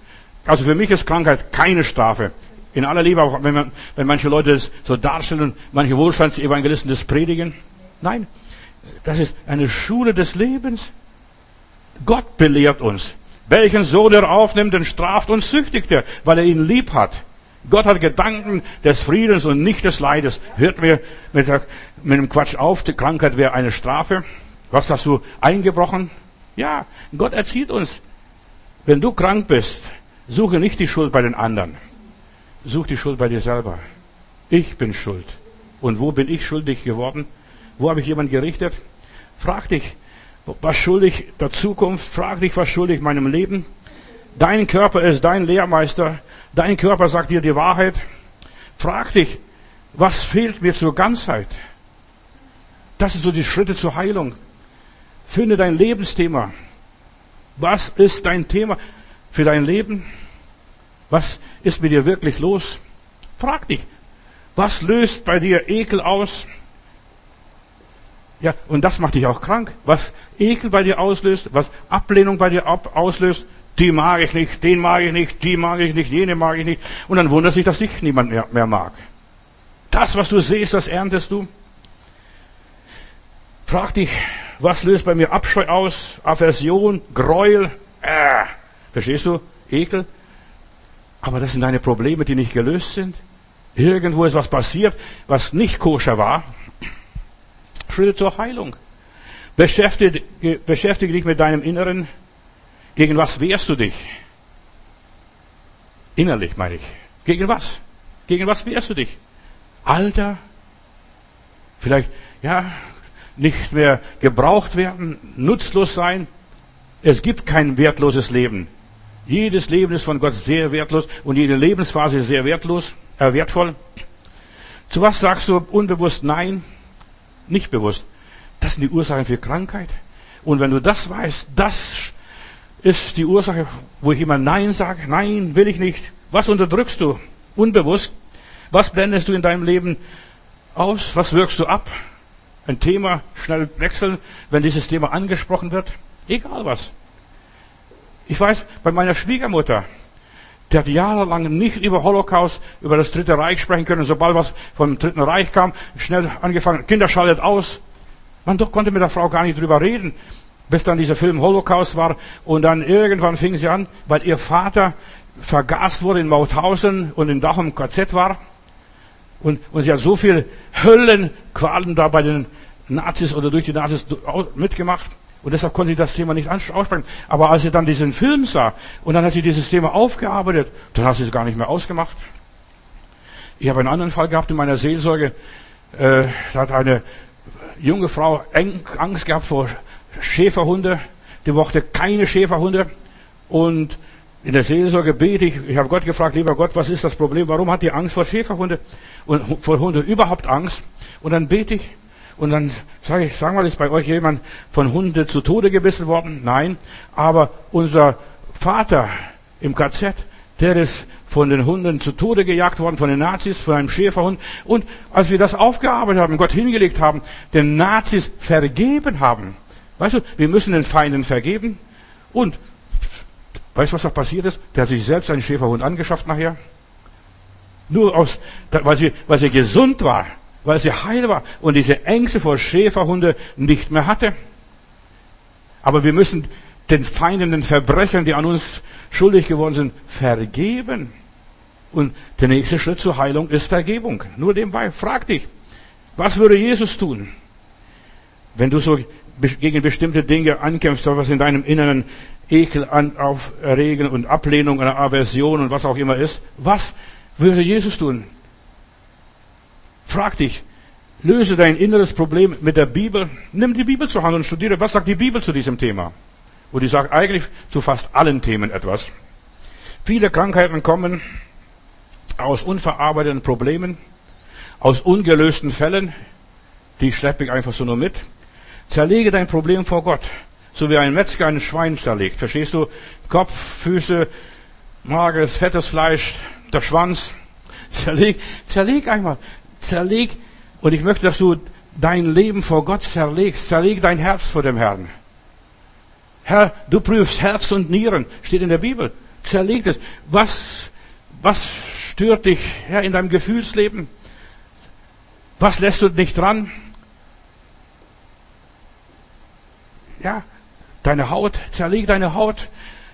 Also für mich ist Krankheit keine Strafe. In aller Liebe, auch wenn, man, wenn manche Leute es so darstellen, manche Wohlstandsevangelisten das predigen. Nein, das ist eine Schule des Lebens. Gott belehrt uns. Welchen Sohn er aufnimmt, den straft und züchtigt er, weil er ihn lieb hat. Gott hat Gedanken des Friedens und nicht des Leides. Hört mir mit, der, mit dem Quatsch auf, die Krankheit wäre eine Strafe. Was hast du eingebrochen? Ja, Gott erzieht uns. Wenn du krank bist, suche nicht die Schuld bei den anderen. Such die Schuld bei dir selber. Ich bin schuld. Und wo bin ich schuldig geworden? Wo habe ich jemand gerichtet? Frag dich, was schuldig der Zukunft? Frag dich, was schuldig meinem Leben? Dein Körper ist dein Lehrmeister. Dein Körper sagt dir die Wahrheit. Frag dich, was fehlt mir zur Ganzheit? Das sind so die Schritte zur Heilung. Finde dein Lebensthema. Was ist dein Thema für dein Leben? Was ist mit dir wirklich los? Frag dich, was löst bei dir Ekel aus? Ja, und das macht dich auch krank. Was Ekel bei dir auslöst, was Ablehnung bei dir auslöst, die mag ich nicht, den mag ich nicht, die mag ich nicht, jene mag ich nicht. Und dann wundert sich, dass dich niemand mehr, mehr mag. Das, was du siehst, das erntest du. Frag dich, was löst bei mir Abscheu aus, Aversion, Gräuel, äh, verstehst du, Ekel? Aber das sind deine Probleme, die nicht gelöst sind. Irgendwo ist was passiert, was nicht koscher war. Schritte zur Heilung. Beschäftige, beschäftige dich mit deinem Inneren. Gegen was wehrst du dich? Innerlich meine ich. Gegen was? Gegen was wehrst du dich? Alter? Vielleicht, ja, nicht mehr gebraucht werden, nutzlos sein. Es gibt kein wertloses Leben. Jedes Leben ist von Gott sehr wertlos und jede Lebensphase ist sehr wertlos, äh, wertvoll. Zu was sagst du unbewusst Nein? Nicht bewusst. Das sind die Ursachen für Krankheit. Und wenn du das weißt, das ist die Ursache, wo ich immer Nein sage. Nein, will ich nicht. Was unterdrückst du? Unbewusst. Was blendest du in deinem Leben aus? Was wirkst du ab? Ein Thema schnell wechseln, wenn dieses Thema angesprochen wird. Egal was. Ich weiß, bei meiner Schwiegermutter, die hat jahrelang nicht über Holocaust, über das Dritte Reich sprechen können. Sobald was vom Dritten Reich kam, schnell angefangen, Kinder schaltet aus. Man doch konnte mit der Frau gar nicht drüber reden, bis dann dieser Film Holocaust war. Und dann irgendwann fing sie an, weil ihr Vater vergast wurde in Mauthausen und in Dachum KZ war. Und, und sie hat so viel Höllenqualen da bei den Nazis oder durch die Nazis mitgemacht. Und deshalb konnte sie das Thema nicht aussprechen. Aber als sie dann diesen Film sah und dann hat sie dieses Thema aufgearbeitet, dann hat sie es gar nicht mehr ausgemacht. Ich habe einen anderen Fall gehabt in meiner Seelsorge. Äh, da hat eine junge Frau Angst gehabt vor Schäferhunde. Die mochte keine Schäferhunde. Und in der Seelsorge bete ich, ich habe Gott gefragt, lieber Gott, was ist das Problem? Warum hat die Angst vor Schäferhunde und vor Hunde überhaupt Angst? Und dann bete ich und dann sage ich, sag mal, ist bei euch jemand von Hunde zu Tode gebissen worden? Nein. Aber unser Vater im KZ, der ist von den Hunden zu Tode gejagt worden, von den Nazis, von einem Schäferhund. Und als wir das aufgearbeitet haben, Gott hingelegt haben, den Nazis vergeben haben. Weißt du, wir müssen den Feinden vergeben. Und, weißt du, was da passiert ist? Der hat sich selbst einen Schäferhund angeschafft nachher. Nur aus, weil sie, weil sie gesund war weil sie heil war und diese Ängste vor Schäferhunde nicht mehr hatte. Aber wir müssen den Feinden, den Verbrechern, die an uns schuldig geworden sind, vergeben. Und der nächste Schritt zur Heilung ist Vergebung. Nur nebenbei, frag dich, was würde Jesus tun, wenn du so gegen bestimmte Dinge ankämpfst, was in deinem Inneren Ekel an, auferregen und Ablehnung oder Aversion und was auch immer ist? Was würde Jesus tun? Frag dich, löse dein inneres Problem mit der Bibel. Nimm die Bibel zur Hand und studiere, was sagt die Bibel zu diesem Thema? Und die sagt eigentlich zu fast allen Themen etwas. Viele Krankheiten kommen aus unverarbeiteten Problemen, aus ungelösten Fällen, die schleppe ich einfach so nur mit. Zerlege dein Problem vor Gott, so wie ein Metzger ein Schwein zerlegt. Verstehst du? Kopf, Füße, mageres, fettes Fleisch, der Schwanz. Zerleg, zerleg einmal zerleg, und ich möchte, dass du dein Leben vor Gott zerlegst. Zerleg dein Herz vor dem Herrn. Herr, du prüfst Herz und Nieren, steht in der Bibel. Zerleg es. Was, was stört dich, Herr, in deinem Gefühlsleben? Was lässt du nicht dran? Ja, deine Haut, zerleg deine Haut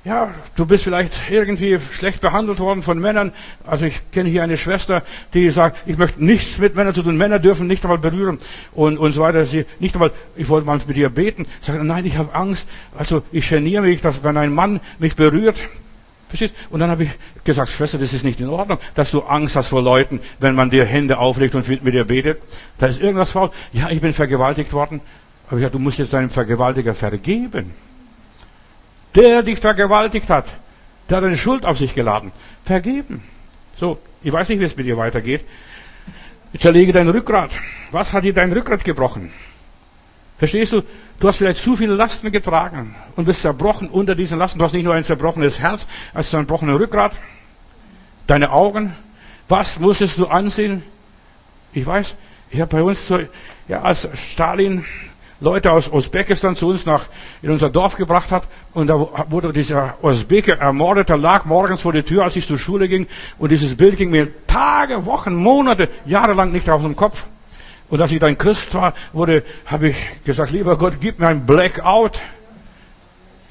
ja, du bist vielleicht irgendwie schlecht behandelt worden von Männern. Also ich kenne hier eine Schwester, die sagt, ich möchte nichts mit Männern zu tun. Männer dürfen nicht einmal berühren und, und so weiter. Sie nicht einmal, ich wollte mal mit ihr beten. Sagt, nein, ich habe Angst. Also ich geniere mich, dass wenn ein Mann mich berührt, Verstehst? Und dann habe ich gesagt, Schwester, das ist nicht in Ordnung, dass du Angst hast vor Leuten, wenn man dir Hände auflegt und mit dir betet. Da ist irgendwas faul. Ja, ich bin vergewaltigt worden. Aber ich gesagt, du musst jetzt deinem Vergewaltiger vergeben. Der dich vergewaltigt hat, der hat eine Schuld auf sich geladen. Vergeben. So, ich weiß nicht, wie es mit dir weitergeht. Ich zerlege dein Rückgrat. Was hat dir dein Rückgrat gebrochen? Verstehst du? Du hast vielleicht zu viele Lasten getragen und bist zerbrochen unter diesen Lasten. Du hast nicht nur ein zerbrochenes Herz, ein zerbrochenes Rückgrat. Deine Augen. Was musstest du ansehen? Ich weiß, ich habe bei uns so, ja, als Stalin Leute aus Usbekistan zu uns nach, in unser Dorf gebracht hat. Und da wurde dieser Usbeke ermordet, er lag morgens vor der Tür, als ich zur Schule ging. Und dieses Bild ging mir Tage, Wochen, Monate, jahrelang nicht auf den Kopf. Und als ich dann Christ war, wurde, habe ich gesagt, lieber Gott, gib mir ein Blackout,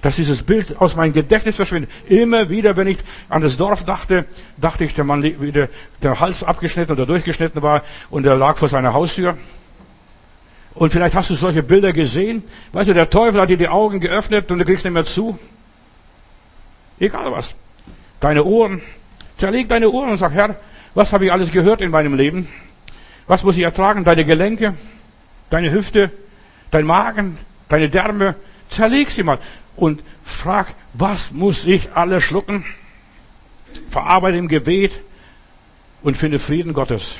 dass dieses Bild aus meinem Gedächtnis verschwindet. Immer wieder, wenn ich an das Dorf dachte, dachte ich, der Mann, wieder der Hals abgeschnitten oder durchgeschnitten war und er lag vor seiner Haustür. Und vielleicht hast du solche Bilder gesehen. Weißt du, der Teufel hat dir die Augen geöffnet und du kriegst nicht mehr zu. Egal was. Deine Ohren. Zerleg deine Ohren und sag, Herr, was habe ich alles gehört in meinem Leben? Was muss ich ertragen? Deine Gelenke, deine Hüfte, dein Magen, deine Därme. Zerleg sie mal und frag, was muss ich alles schlucken? Verarbeite im Gebet und finde Frieden Gottes.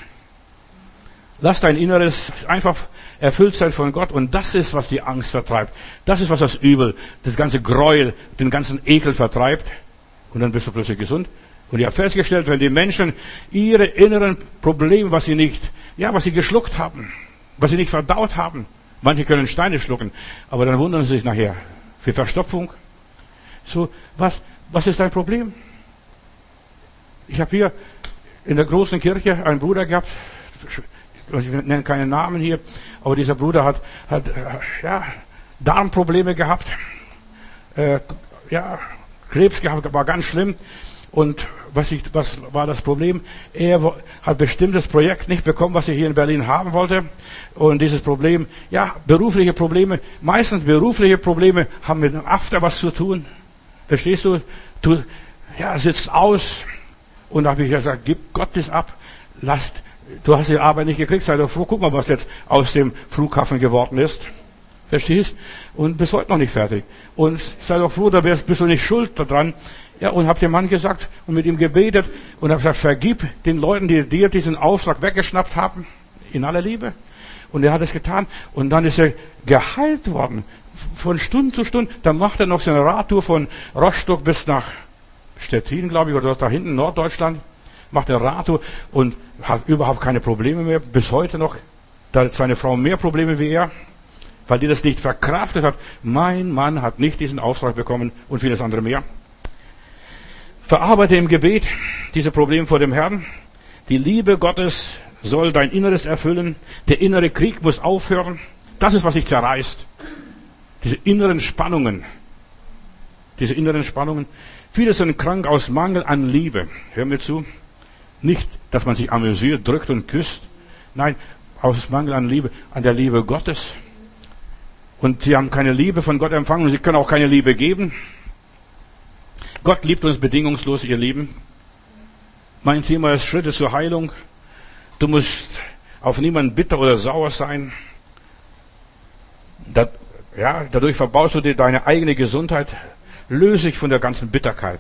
Lass dein Inneres einfach erfüllt sein von Gott. Und das ist, was die Angst vertreibt. Das ist, was das Übel, das ganze Gräuel, den ganzen Ekel vertreibt. Und dann bist du plötzlich gesund. Und ich habe festgestellt, wenn die Menschen ihre inneren Probleme, was sie nicht ja, was sie geschluckt haben, was sie nicht verdaut haben. Manche können Steine schlucken, aber dann wundern sie sich nachher. Für Verstopfung. So, was, was ist dein Problem? Ich habe hier in der großen Kirche einen Bruder gehabt, ich nenne keinen Namen hier, aber dieser Bruder hat, hat ja, Darmprobleme gehabt, äh, ja, Krebs gehabt, war ganz schlimm. Und was, ich, was war das Problem? Er hat bestimmtes Projekt nicht bekommen, was er hier in Berlin haben wollte. Und dieses Problem, ja, berufliche Probleme, meistens berufliche Probleme haben mit dem After was zu tun. Verstehst du? Du, ja, sitzt aus. Und da habe ich gesagt, gib Gott das ab. Lasst, du hast die Arbeit nicht gekriegt, sei doch froh. Guck mal, was jetzt aus dem Flughafen geworden ist. Verstehst? Und bis heute noch nicht fertig. Und sei doch froh, da bist du nicht schuld daran. Ja, und habe dem Mann gesagt und mit ihm gebetet und habe gesagt, vergib den Leuten, die dir diesen Auftrag weggeschnappt haben, in aller Liebe. Und er hat es getan. Und dann ist er geheilt worden. Von Stunde zu Stunde. Dann macht er noch seine Radtour von Rostock bis nach Stettin, glaube ich, oder da hinten, Norddeutschland. Macht eine Radtour und hat überhaupt keine Probleme mehr. Bis heute noch. Da hat seine Frau mehr Probleme wie er. Weil die das nicht verkraftet hat. Mein Mann hat nicht diesen Auftrag bekommen und vieles andere mehr. Verarbeite im Gebet diese Probleme vor dem Herrn. Die Liebe Gottes soll dein Inneres erfüllen. Der innere Krieg muss aufhören. Das ist, was sich zerreißt. Diese inneren Spannungen. Diese inneren Spannungen. Viele sind krank aus Mangel an Liebe. Hör mir zu. Nicht, dass man sich amüsiert, drückt und küsst. Nein, aus Mangel an Liebe, an der Liebe Gottes. Und sie haben keine Liebe von Gott empfangen und sie können auch keine Liebe geben. Gott liebt uns bedingungslos, ihr Lieben. Mein Thema ist Schritte zur Heilung. Du musst auf niemanden bitter oder sauer sein. Da, ja, dadurch verbaust du dir deine eigene Gesundheit. Löse dich von der ganzen Bitterkeit.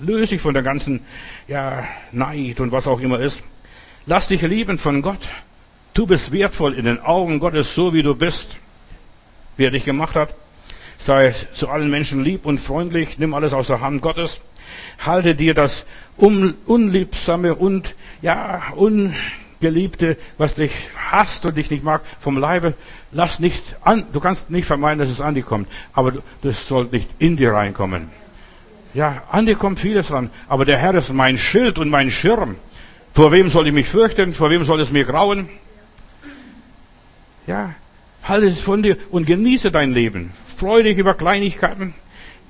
Löse dich von der ganzen ja, Neid und was auch immer ist. Lass dich lieben von Gott. Du bist wertvoll in den Augen Gottes, so wie du bist, wie er dich gemacht hat. Sei zu allen Menschen lieb und freundlich, nimm alles aus der Hand Gottes. Halte dir das Unliebsame und, ja, Ungeliebte, was dich hasst und dich nicht mag, vom Leibe. Lass nicht an, du kannst nicht vermeiden, dass es an dir kommt, aber das soll nicht in dir reinkommen. Ja, an dir kommt vieles ran, aber der Herr ist mein Schild und mein Schirm. Vor wem soll ich mich fürchten? Vor wem soll es mir grauen? Ja, halte es von dir und genieße dein Leben. Freu dich über Kleinigkeiten.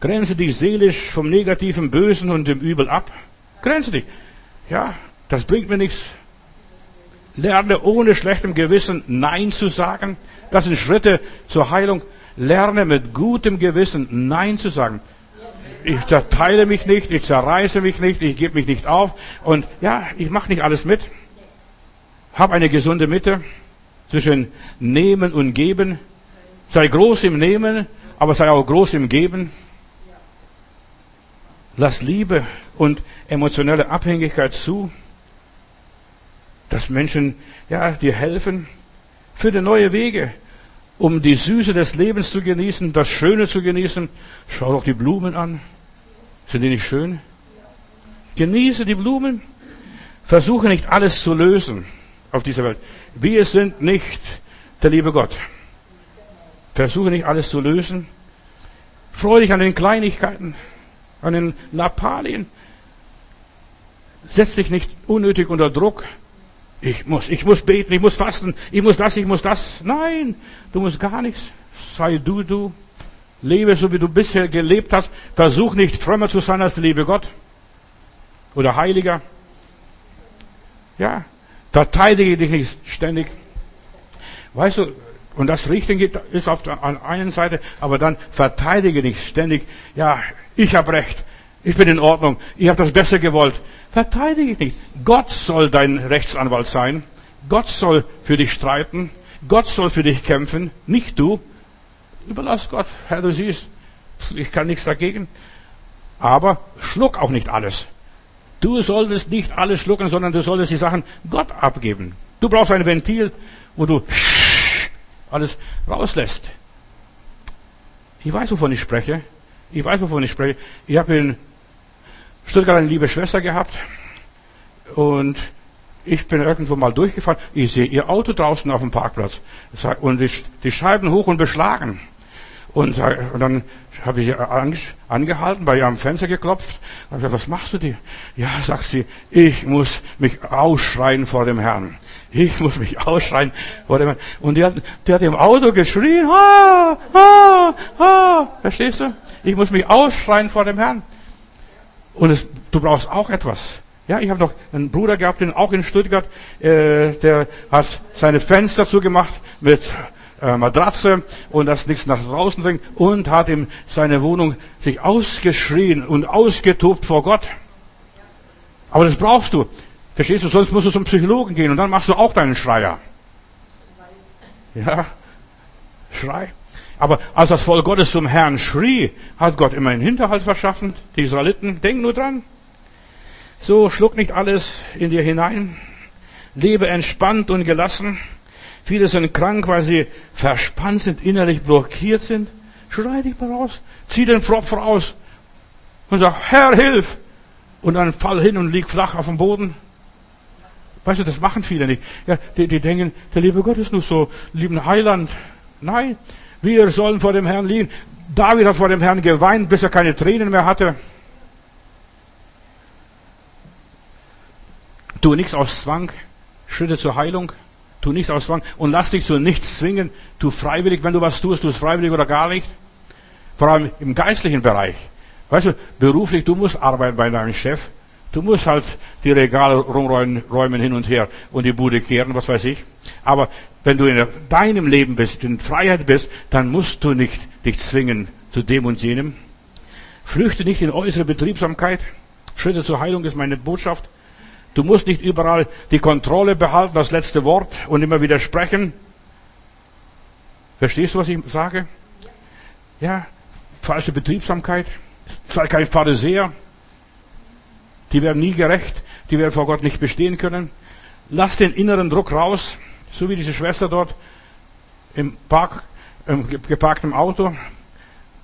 Grenze dich seelisch vom negativen, bösen und dem Übel ab. Grenze dich. Ja, das bringt mir nichts. Lerne ohne schlechtem Gewissen Nein zu sagen. Das sind Schritte zur Heilung. Lerne mit gutem Gewissen Nein zu sagen. Ich zerteile mich nicht, ich zerreiße mich nicht, ich gebe mich nicht auf und ja, ich mache nicht alles mit. Hab eine gesunde Mitte zwischen Nehmen und Geben. Sei groß im Nehmen, aber sei auch groß im Geben. Lass Liebe und emotionelle Abhängigkeit zu, dass Menschen ja dir helfen. Finde neue Wege, um die Süße des Lebens zu genießen, das Schöne zu genießen. Schau doch die Blumen an. Sind die nicht schön? Genieße die Blumen. Versuche nicht alles zu lösen auf dieser Welt. Wir sind nicht der liebe Gott. Versuche nicht alles zu lösen. Freue dich an den Kleinigkeiten, an den Lappalien. Setz dich nicht unnötig unter Druck. Ich muss, ich muss beten, ich muss fasten, ich muss das, ich muss das. Nein, du musst gar nichts. Sei du, du. Lebe so, wie du bisher gelebt hast. Versuch nicht frömmer zu sein als der liebe Gott. Oder Heiliger. Ja. Verteidige dich nicht ständig. Weißt du, und das Richten geht, ist auf der einen Seite, aber dann verteidige dich ständig. Ja, ich habe recht. Ich bin in Ordnung. Ich habe das besser gewollt. Verteidige dich nicht. Gott soll dein Rechtsanwalt sein. Gott soll für dich streiten. Gott soll für dich kämpfen. Nicht du. Überlass Gott. Herr, du siehst, ich kann nichts dagegen. Aber schluck auch nicht alles. Du solltest nicht alles schlucken, sondern du solltest die Sachen Gott abgeben. Du brauchst ein Ventil, wo du alles rauslässt. Ich weiß, wovon ich spreche. Ich weiß, wovon ich spreche. Ich habe in Stuttgart eine liebe Schwester gehabt und ich bin irgendwo mal durchgefahren. Ich sehe ihr Auto draußen auf dem Parkplatz und die, Scheiben hoch und beschlagen. Und, dann habe ich angehalten, bei ihr am Fenster geklopft. Und gesagt, was machst du dir? Ja, sagt sie, ich muss mich ausschreien vor dem Herrn. Ich muss mich ausschreien vor dem Herrn. Und die hat, die hat im Auto geschrien, ha, ha, ha. Verstehst du? Ich muss mich ausschreien vor dem Herrn. Und es, du brauchst auch etwas. Ja, ich habe noch einen Bruder gehabt, den auch in Stuttgart, äh, der hat seine Fenster zugemacht mit äh, Matratze und das nichts nach draußen dringt und hat ihm seine Wohnung sich ausgeschrien und ausgetobt vor Gott. Aber das brauchst du. Verstehst du? Sonst musst du zum Psychologen gehen und dann machst du auch deinen Schreier. Ja, Schrei. Aber als das Volk Gottes zum Herrn schrie, hat Gott immer einen Hinterhalt verschaffen. Die Israeliten, denk nur dran. So, schluck nicht alles in dir hinein. Lebe entspannt und gelassen. Viele sind krank, weil sie verspannt sind, innerlich blockiert sind. Schrei dich mal raus. Zieh den Pfropf raus. Und sag, Herr, hilf! Und dann fall hin und lieg flach auf dem Boden. Weißt du, das machen viele nicht. Ja, die, die denken, der liebe Gott ist nur so lieben Heiland. Nein, wir sollen vor dem Herrn liegen. David hat vor dem Herrn geweint, bis er keine Tränen mehr hatte. Tu nichts aus Zwang, Schritte zur Heilung. Tu nichts aus Zwang und lass dich zu nichts zwingen. Tu freiwillig, wenn du was tust, tu es freiwillig oder gar nicht. Vor allem im geistlichen Bereich. Weißt du, beruflich, du musst arbeiten bei deinem Chef. Du musst halt die Regale rumräumen hin und her und die Bude kehren, was weiß ich. Aber wenn du in deinem Leben bist, in Freiheit bist, dann musst du nicht dich zwingen zu dem und jenem. Flüchte nicht in äußere Betriebsamkeit. Schritte zur Heilung ist meine Botschaft. Du musst nicht überall die Kontrolle behalten, das letzte Wort und immer widersprechen. Verstehst du, was ich sage? Ja, falsche Betriebsamkeit. Sei kein Pharisäer. Die werden nie gerecht. Die werden vor Gott nicht bestehen können. Lass den inneren Druck raus. So wie diese Schwester dort im Park, im geparkten Auto.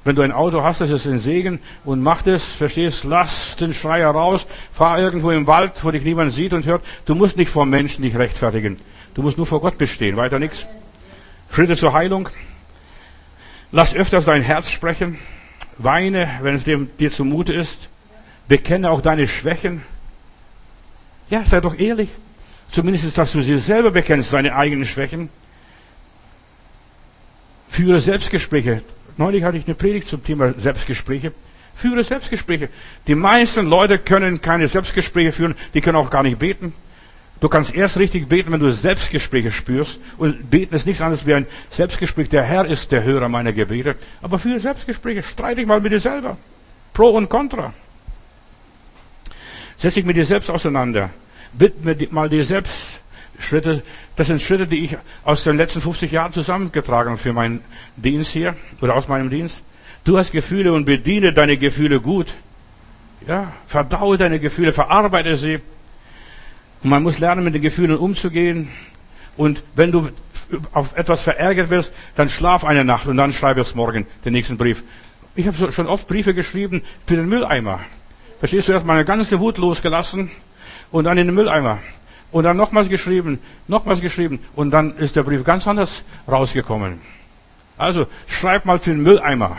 Wenn du ein Auto hast, das ist ein Segen und mach das, verstehst, lass den Schreier raus, fahr irgendwo im Wald, wo dich niemand sieht und hört. Du musst nicht vor Menschen dich rechtfertigen. Du musst nur vor Gott bestehen, weiter nichts. Schritte zur Heilung. Lass öfters dein Herz sprechen. Weine, wenn es dir, dir zumute ist. Bekenne auch deine Schwächen. Ja, sei doch ehrlich. Zumindest, dass du sie selber bekennst, deine eigenen Schwächen. Führe Selbstgespräche. Neulich hatte ich eine Predigt zum Thema Selbstgespräche. Führe Selbstgespräche. Die meisten Leute können keine Selbstgespräche führen, die können auch gar nicht beten. Du kannst erst richtig beten, wenn du Selbstgespräche spürst. Und beten ist nichts anderes wie ein Selbstgespräch. Der Herr ist der Hörer meiner Gebete. Aber führe Selbstgespräche. Streite dich mal mit dir selber. Pro und Contra. Setz dich mit dir selbst auseinander. Widme mal dir selbst Schritte. Das sind Schritte, die ich aus den letzten 50 Jahren zusammengetragen habe für meinen Dienst hier oder aus meinem Dienst. Du hast Gefühle und bediene deine Gefühle gut. Ja, verdaue deine Gefühle, verarbeite sie. Und man muss lernen, mit den Gefühlen umzugehen. Und wenn du auf etwas verärgert wirst, dann schlaf eine Nacht und dann schreibe es morgen den nächsten Brief. Ich habe schon oft Briefe geschrieben für den Mülleimer. Verstehst du, erst meine ganze Wut losgelassen und dann in den Mülleimer. Und dann nochmals geschrieben, nochmals geschrieben und dann ist der Brief ganz anders rausgekommen. Also schreib mal für den Mülleimer.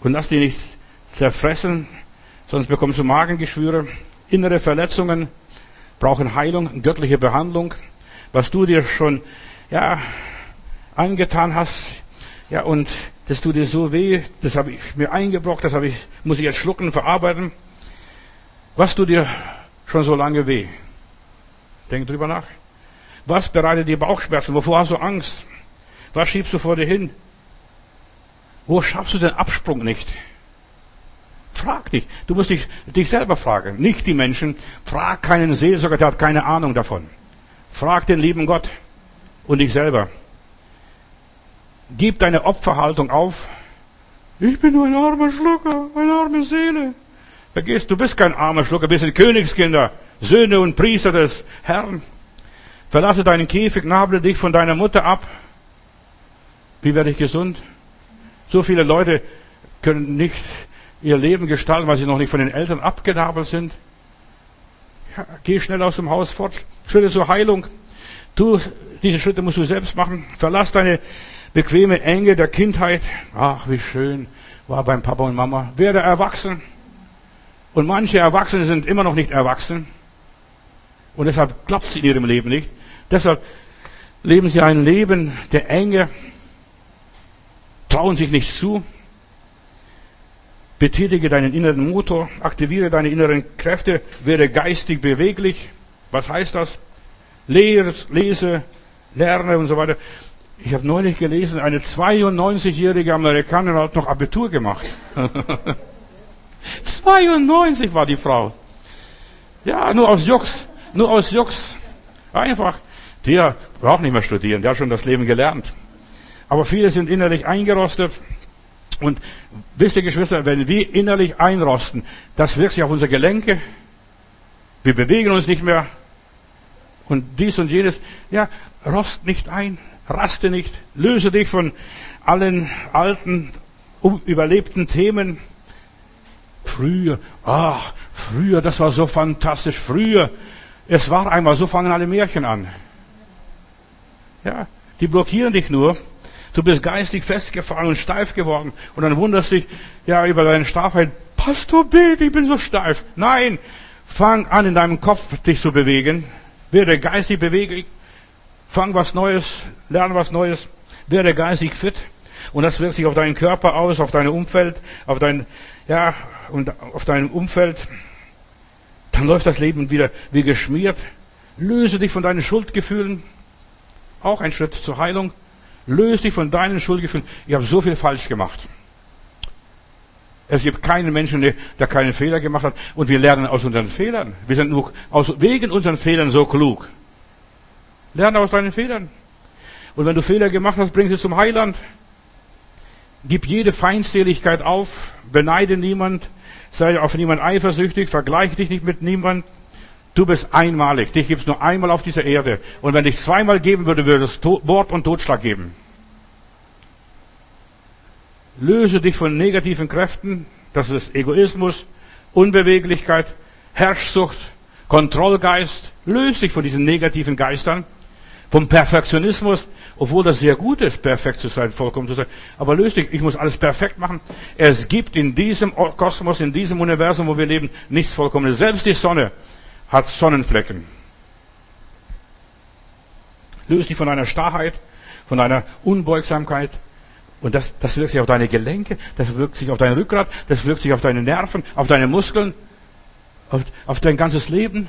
Und lass die nicht zerfressen, sonst bekommst du Magengeschwüre, innere Verletzungen, brauchen Heilung, göttliche Behandlung. Was du dir schon, ja, angetan hast, ja, und das tut dir so weh, das habe ich mir eingebrockt, das habe ich, muss ich jetzt schlucken, verarbeiten. Was tut dir schon so lange weh? Denk drüber nach. Was bereitet dir Bauchschmerzen? Wovor hast du Angst? Was schiebst du vor dir hin? Wo schaffst du den Absprung nicht? Frag dich. Du musst dich, dich selber fragen, nicht die Menschen. Frag keinen Seelsorger, der hat keine Ahnung davon. Frag den lieben Gott und dich selber. Gib deine Opferhaltung auf. Ich bin nur ein armer Schlucker, eine arme Seele. Vergiss, du bist kein armer Schlucker, wir sind Königskinder, Söhne und Priester des Herrn. Verlasse deinen Käfig, nable dich von deiner Mutter ab. Wie werde ich gesund? So viele Leute können nicht ihr Leben gestalten, weil sie noch nicht von den Eltern abgenabelt sind. Ja, geh schnell aus dem Haus fort. Schritte zur Heilung. Du, diese Schritte musst du selbst machen. Verlass deine bequeme Enge der Kindheit. Ach, wie schön war beim Papa und Mama. Werde erwachsen. Und manche Erwachsene sind immer noch nicht erwachsen. Und deshalb klappt es in ihrem Leben nicht. Deshalb leben sie ein Leben der Enge, trauen sich nicht zu. Betätige deinen inneren Motor, aktiviere deine inneren Kräfte, werde geistig beweglich. Was heißt das? Lese, lerne und so weiter. Ich habe neulich gelesen, eine 92-jährige Amerikanerin hat noch Abitur gemacht. 92 war die Frau. Ja, nur aus Jux. Nur aus Jux. Einfach. Der braucht nicht mehr studieren, der hat schon das Leben gelernt. Aber viele sind innerlich eingerostet. Und wisst ihr, Geschwister, wenn wir innerlich einrosten, das wirkt sich auf unsere Gelenke. Wir bewegen uns nicht mehr. Und dies und jenes. Ja, rost nicht ein. Raste nicht, löse dich von allen alten, überlebten Themen. Früher, ach, früher, das war so fantastisch, früher. Es war einmal, so fangen alle Märchen an. Ja, die blockieren dich nur. Du bist geistig festgefahren und steif geworden. Und dann wunderst dich, ja, über deine Steifheit. Pastor, bete, ich bin so steif. Nein, fang an, in deinem Kopf dich zu bewegen. Werde geistig beweglich. Fang was Neues, lerne was Neues, werde geistig fit. Und das wirkt sich auf deinen Körper aus, auf dein Umfeld, auf dein, ja, und auf dein Umfeld. Dann läuft das Leben wieder wie geschmiert. Löse dich von deinen Schuldgefühlen. Auch ein Schritt zur Heilung. Löse dich von deinen Schuldgefühlen. Ich habe so viel falsch gemacht. Es gibt keinen Menschen, der keinen Fehler gemacht hat. Und wir lernen aus unseren Fehlern. Wir sind nur aus, wegen unseren Fehlern so klug. Lerne aus deinen Fehlern. Und wenn du Fehler gemacht hast, bring sie zum Heiland. Gib jede Feindseligkeit auf, beneide niemand, sei auf niemand eifersüchtig, vergleiche dich nicht mit niemand. Du bist einmalig, dich gibt's nur einmal auf dieser Erde. Und wenn dich zweimal geben würde, würde es Mord und Totschlag geben. Löse dich von negativen Kräften, das ist Egoismus, Unbeweglichkeit, Herrschsucht, Kontrollgeist. Löse dich von diesen negativen Geistern vom Perfektionismus, obwohl das sehr gut ist, perfekt zu sein, vollkommen zu sein. Aber löst dich, ich muss alles perfekt machen. Es gibt in diesem Kosmos, in diesem Universum, wo wir leben, nichts Vollkommenes. Selbst die Sonne hat Sonnenflecken. Löst dich von deiner Starrheit, von deiner Unbeugsamkeit. Und das, das wirkt sich auf deine Gelenke, das wirkt sich auf dein Rückgrat, das wirkt sich auf deine Nerven, auf deine Muskeln, auf, auf dein ganzes Leben.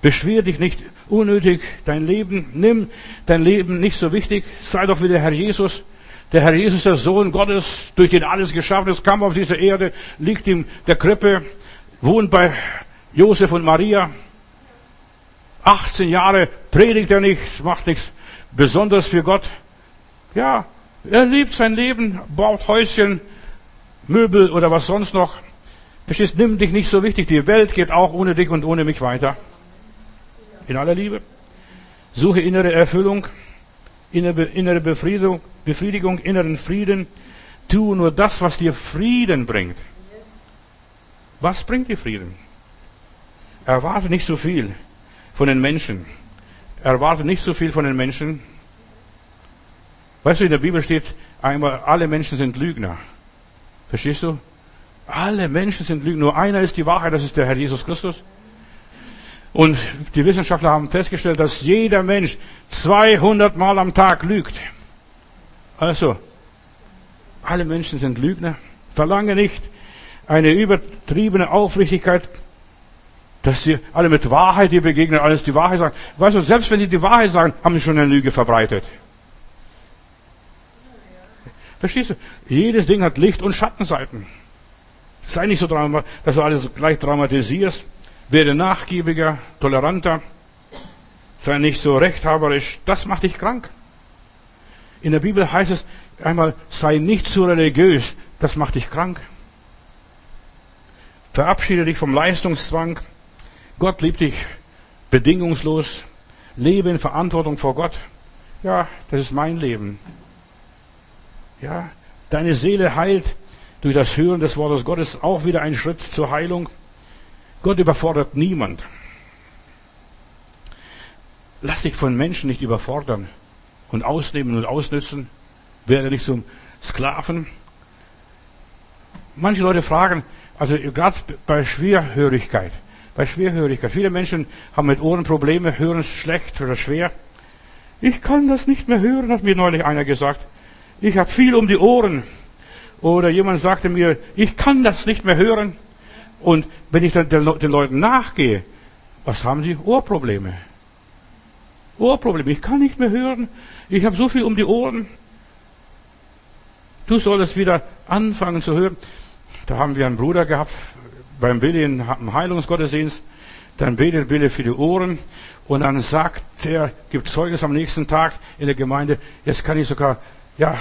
Beschwer dich nicht unnötig dein Leben. Nimm dein Leben nicht so wichtig. Sei doch wie der Herr Jesus. Der Herr Jesus, der Sohn Gottes, durch den alles geschaffen ist, kam auf diese Erde, liegt in der Krippe, wohnt bei Josef und Maria. 18 Jahre predigt er nichts, macht nichts Besonderes für Gott. Ja, er lebt sein Leben, baut Häuschen, Möbel oder was sonst noch. Verstehst, nimm dich nicht so wichtig. Die Welt geht auch ohne dich und ohne mich weiter. In aller Liebe. Suche innere Erfüllung, innere Befriedigung, Befriedigung, inneren Frieden. Tu nur das, was dir Frieden bringt. Was bringt dir Frieden? Erwarte nicht so viel von den Menschen. Erwarte nicht so viel von den Menschen. Weißt du, in der Bibel steht einmal, alle Menschen sind Lügner. Verstehst du? Alle Menschen sind Lügner. Nur einer ist die Wahrheit, das ist der Herr Jesus Christus. Und die Wissenschaftler haben festgestellt, dass jeder Mensch 200 Mal am Tag lügt. Also, alle Menschen sind Lügner. Verlange nicht eine übertriebene Aufrichtigkeit, dass sie alle mit Wahrheit dir begegnen, alles die Wahrheit sagen. Weißt du, selbst wenn sie die Wahrheit sagen, haben sie schon eine Lüge verbreitet. Verstehst du? Jedes Ding hat Licht- und Schattenseiten. Sei nicht so, dass du alles gleich dramatisierst. Werde nachgiebiger, toleranter. Sei nicht so rechthaberisch. Das macht dich krank. In der Bibel heißt es einmal, sei nicht zu religiös. Das macht dich krank. Verabschiede dich vom Leistungszwang. Gott liebt dich bedingungslos. Lebe in Verantwortung vor Gott. Ja, das ist mein Leben. Ja, deine Seele heilt durch das Hören des Wortes Gottes auch wieder ein Schritt zur Heilung. Gott überfordert niemand. Lass dich von Menschen nicht überfordern und ausnehmen und ausnützen. Werde nicht zum Sklaven. Manche Leute fragen, also gerade bei Schwerhörigkeit, bei Schwerhörigkeit, viele Menschen haben mit Ohren Probleme, hören schlecht oder schwer. Ich kann das nicht mehr hören, hat mir neulich einer gesagt. Ich habe viel um die Ohren. Oder jemand sagte mir, ich kann das nicht mehr hören. Und wenn ich dann den Leuten nachgehe, was haben sie? Ohrprobleme. Ohrprobleme. Ich kann nicht mehr hören. Ich habe so viel um die Ohren. Du solltest wieder anfangen zu hören. Da haben wir einen Bruder gehabt beim Billy im Heilungsgottesdienst. Dann betet Billy für die Ohren und dann sagt er, gibt Zeugnis am nächsten Tag in der Gemeinde, jetzt kann ich sogar ja,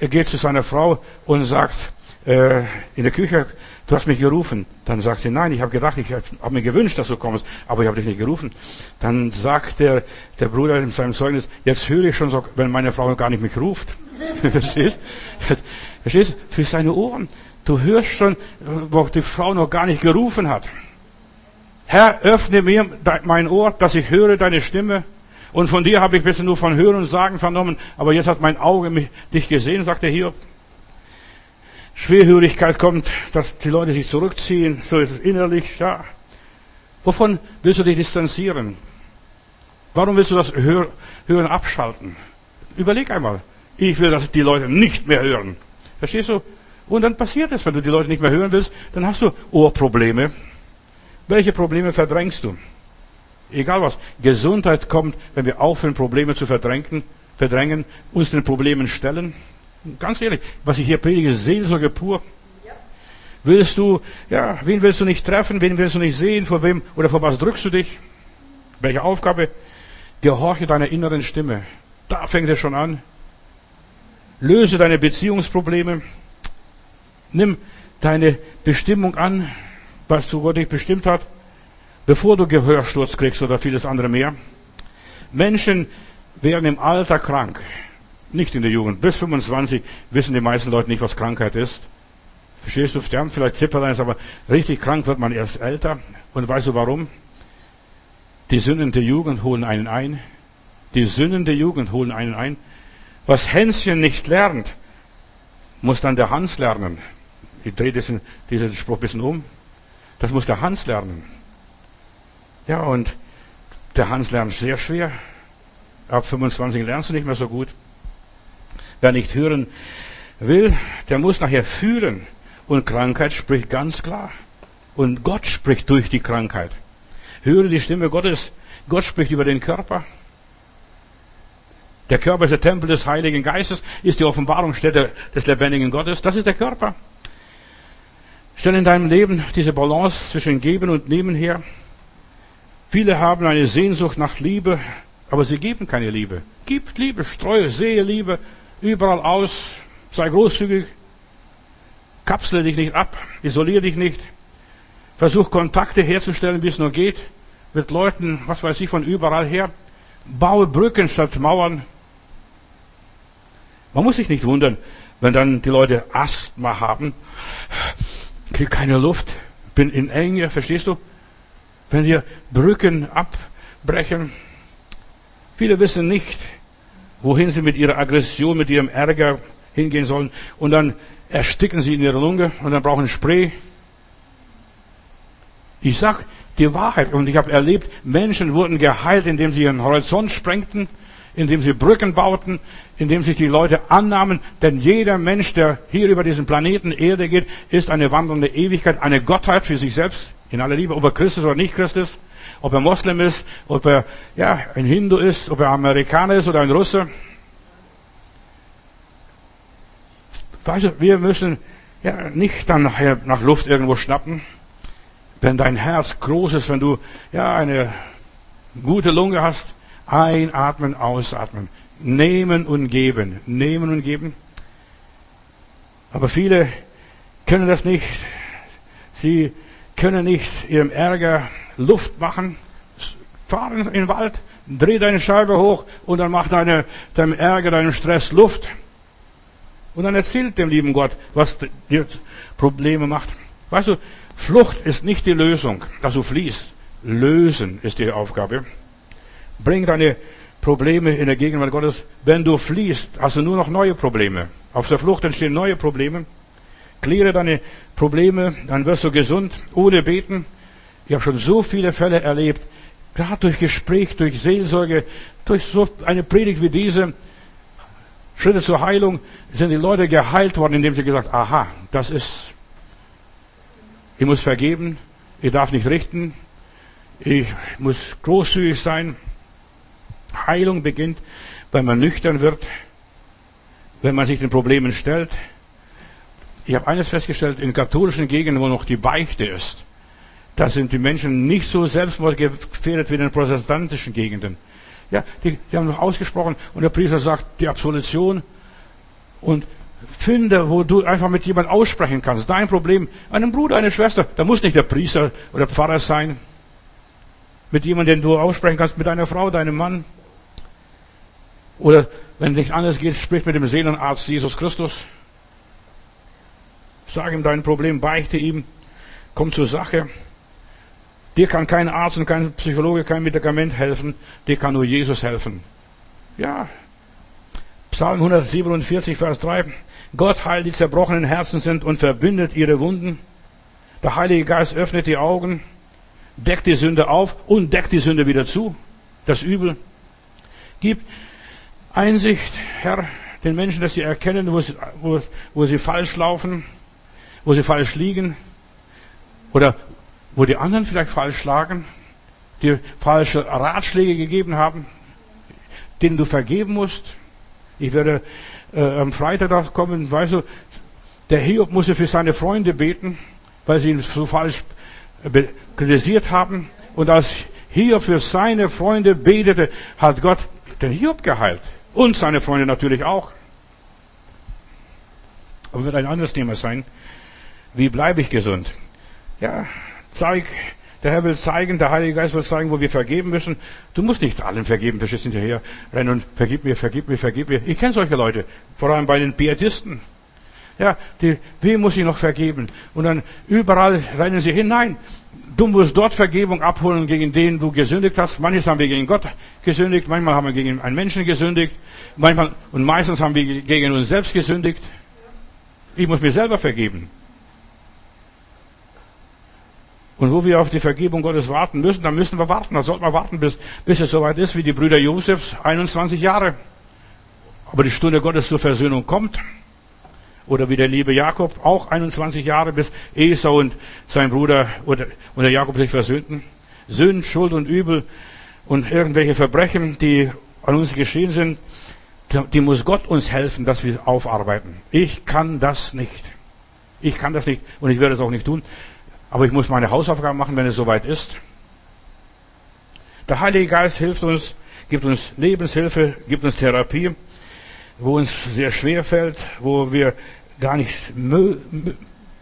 er geht zu seiner Frau und sagt äh, in der Küche, du hast mich gerufen. Dann sagt sie, nein, ich habe gedacht, ich habe mir gewünscht, dass du kommst, aber ich habe dich nicht gerufen. Dann sagt der, der Bruder in seinem Zeugnis, jetzt höre ich schon so, wenn meine Frau gar nicht mich ruft. Verstehst? Verstehst? Für seine Ohren. Du hörst schon, wo die Frau noch gar nicht gerufen hat. Herr, öffne mir mein Ohr, dass ich höre deine Stimme. Und von dir habe ich bisher nur von Hören und Sagen vernommen, aber jetzt hat mein Auge mich, dich gesehen, sagt er hier. Schwerhörigkeit kommt, dass die Leute sich zurückziehen, so ist es innerlich, ja. Wovon willst du dich distanzieren? Warum willst du das Hören abschalten? Überleg einmal. Ich will, dass die Leute nicht mehr hören. Verstehst du? Und dann passiert es, wenn du die Leute nicht mehr hören willst, dann hast du Ohrprobleme. Welche Probleme verdrängst du? Egal was. Gesundheit kommt, wenn wir aufhören, Probleme zu verdrängen, verdrängen, uns den Problemen stellen. Ganz ehrlich, was ich hier predige, ist Seelsorge pur. Willst du, ja, wen willst du nicht treffen, wen willst du nicht sehen, vor wem oder vor was drückst du dich? Welche Aufgabe? Gehorche deiner inneren Stimme. Da fängt es schon an. Löse deine Beziehungsprobleme. Nimm deine Bestimmung an, was zu Gott dich bestimmt hat bevor du Gehörsturz kriegst oder vieles andere mehr. Menschen werden im Alter krank. Nicht in der Jugend. Bis 25 wissen die meisten Leute nicht, was Krankheit ist. Verstehst du, sterben vielleicht Zipperlein, aber richtig krank wird man erst älter. Und weißt du warum? Die Sünden der Jugend holen einen ein. Die Sünden der Jugend holen einen ein. Was Hänschen nicht lernt, muss dann der Hans lernen. Ich drehe diesen, diesen Spruch ein bisschen um. Das muss der Hans lernen. Ja, und der Hans lernt sehr schwer. Ab 25 lernst du nicht mehr so gut. Wer nicht hören will, der muss nachher fühlen. Und Krankheit spricht ganz klar. Und Gott spricht durch die Krankheit. Höre die Stimme Gottes. Gott spricht über den Körper. Der Körper ist der Tempel des Heiligen Geistes, ist die Offenbarungsstätte des lebendigen Gottes. Das ist der Körper. Stell in deinem Leben diese Balance zwischen Geben und Nehmen her. Viele haben eine Sehnsucht nach Liebe, aber sie geben keine Liebe. Gib Liebe, streue, sehe Liebe überall aus, sei großzügig, kapsle dich nicht ab, isoliere dich nicht, versuch Kontakte herzustellen, wie es nur geht, mit Leuten, was weiß ich, von überall her, baue Brücken statt Mauern. Man muss sich nicht wundern, wenn dann die Leute Asthma haben, krieg keine Luft, bin in Enge, verstehst du? Wenn wir Brücken abbrechen, viele wissen nicht, wohin sie mit ihrer Aggression, mit ihrem Ärger hingehen sollen. Und dann ersticken sie in ihrer Lunge und dann brauchen Spray. Ich sag die Wahrheit und ich habe erlebt, Menschen wurden geheilt, indem sie ihren Horizont sprengten, indem sie Brücken bauten, indem sich die Leute annahmen. Denn jeder Mensch, der hier über diesen Planeten Erde geht, ist eine wandernde Ewigkeit, eine Gottheit für sich selbst, in aller Liebe, ob er Christus oder nicht Christus, ob er Moslem ist, ob er ja, ein Hindu ist, ob er Amerikaner ist oder ein Russe. Weißt du, wir müssen ja nicht dann nachher nach Luft irgendwo schnappen. Wenn dein Herz groß ist, wenn du ja eine gute Lunge hast, einatmen, ausatmen, nehmen und geben, nehmen und geben. Aber viele können das nicht. Sie können nicht ihrem Ärger Luft machen. Fahr in den Wald, dreh deine Scheibe hoch und dann mach deine, deinem Ärger, deinem Stress Luft. Und dann erzählt dem lieben Gott, was dir Probleme macht. Weißt du, Flucht ist nicht die Lösung, dass du fliehst. Lösen ist die Aufgabe. Bring deine Probleme in der Gegenwart Gottes. Wenn du fliehst, hast du nur noch neue Probleme. Auf der Flucht entstehen neue Probleme. Kläre deine Probleme, dann wirst du gesund, ohne beten. Ich habe schon so viele Fälle erlebt, gerade durch Gespräch, durch Seelsorge, durch so eine Predigt wie diese, Schritte zur Heilung, sind die Leute geheilt worden, indem sie gesagt, aha, das ist, ich muss vergeben, ich darf nicht richten, ich muss großzügig sein. Heilung beginnt, wenn man nüchtern wird, wenn man sich den Problemen stellt. Ich habe eines festgestellt, in katholischen Gegenden, wo noch die Beichte ist, da sind die Menschen nicht so selbstmordgefährdet wie in den protestantischen Gegenden. Ja, die, die haben noch ausgesprochen und der Priester sagt die Absolution und finde, wo du einfach mit jemandem aussprechen kannst. Dein Problem, einem Bruder, eine Schwester, da muss nicht der Priester oder Pfarrer sein. Mit jemandem, den du aussprechen kannst, mit deiner Frau, deinem Mann. Oder wenn nicht anders geht, sprich mit dem Seelenarzt Jesus Christus. Sag ihm dein Problem, beichte ihm, komm zur Sache. Dir kann kein Arzt und kein Psychologe, kein Medikament helfen. Dir kann nur Jesus helfen. Ja. Psalm 147, Vers 3. Gott heilt die zerbrochenen Herzen sind und verbindet ihre Wunden. Der Heilige Geist öffnet die Augen, deckt die Sünde auf und deckt die Sünde wieder zu. Das Übel. Gib Einsicht, Herr, den Menschen, dass sie erkennen, wo sie, wo, wo sie falsch laufen, wo sie falsch liegen. Oder wo die anderen vielleicht falsch schlagen, dir falsche Ratschläge gegeben haben, denen du vergeben musst. Ich werde äh, am Freitag kommen, weißt du, der Hiob musste für seine Freunde beten, weil sie ihn so falsch kritisiert haben. Und als Hiob für seine Freunde betete, hat Gott den Hiob geheilt. Und seine Freunde natürlich auch. Aber wird ein anderes Thema sein. Wie bleibe ich gesund? Ja, Zeig, der Herr will zeigen, der Heilige Geist will zeigen, wo wir vergeben müssen. Du musst nicht allen vergeben, verstehst hinterher rennen und vergib mir, vergib mir, vergib mir. Ich kenne solche Leute, vor allem bei den Pietisten. Ja, die, wem muss ich noch vergeben? Und dann überall rennen sie hinein. Du musst dort Vergebung abholen, gegen den du gesündigt hast. Manches haben wir gegen Gott gesündigt, manchmal haben wir gegen einen Menschen gesündigt, manchmal und meistens haben wir gegen uns selbst gesündigt. Ich muss mir selber vergeben. Und wo wir auf die Vergebung Gottes warten müssen, dann müssen wir warten. Da sollten wir warten, bis, bis es soweit ist, wie die Brüder Josefs, 21 Jahre. Aber die Stunde Gottes zur Versöhnung kommt. Oder wie der liebe Jakob, auch 21 Jahre, bis Esau und sein Bruder oder, und der Jakob sich versöhnten. Sünd, Schuld und Übel und irgendwelche Verbrechen, die an uns geschehen sind, die muss Gott uns helfen, dass wir aufarbeiten. Ich kann das nicht. Ich kann das nicht und ich werde es auch nicht tun. Aber ich muss meine Hausaufgaben machen, wenn es soweit ist. Der Heilige Geist hilft uns, gibt uns Lebenshilfe, gibt uns Therapie, wo uns sehr schwer fällt, wo wir gar nicht,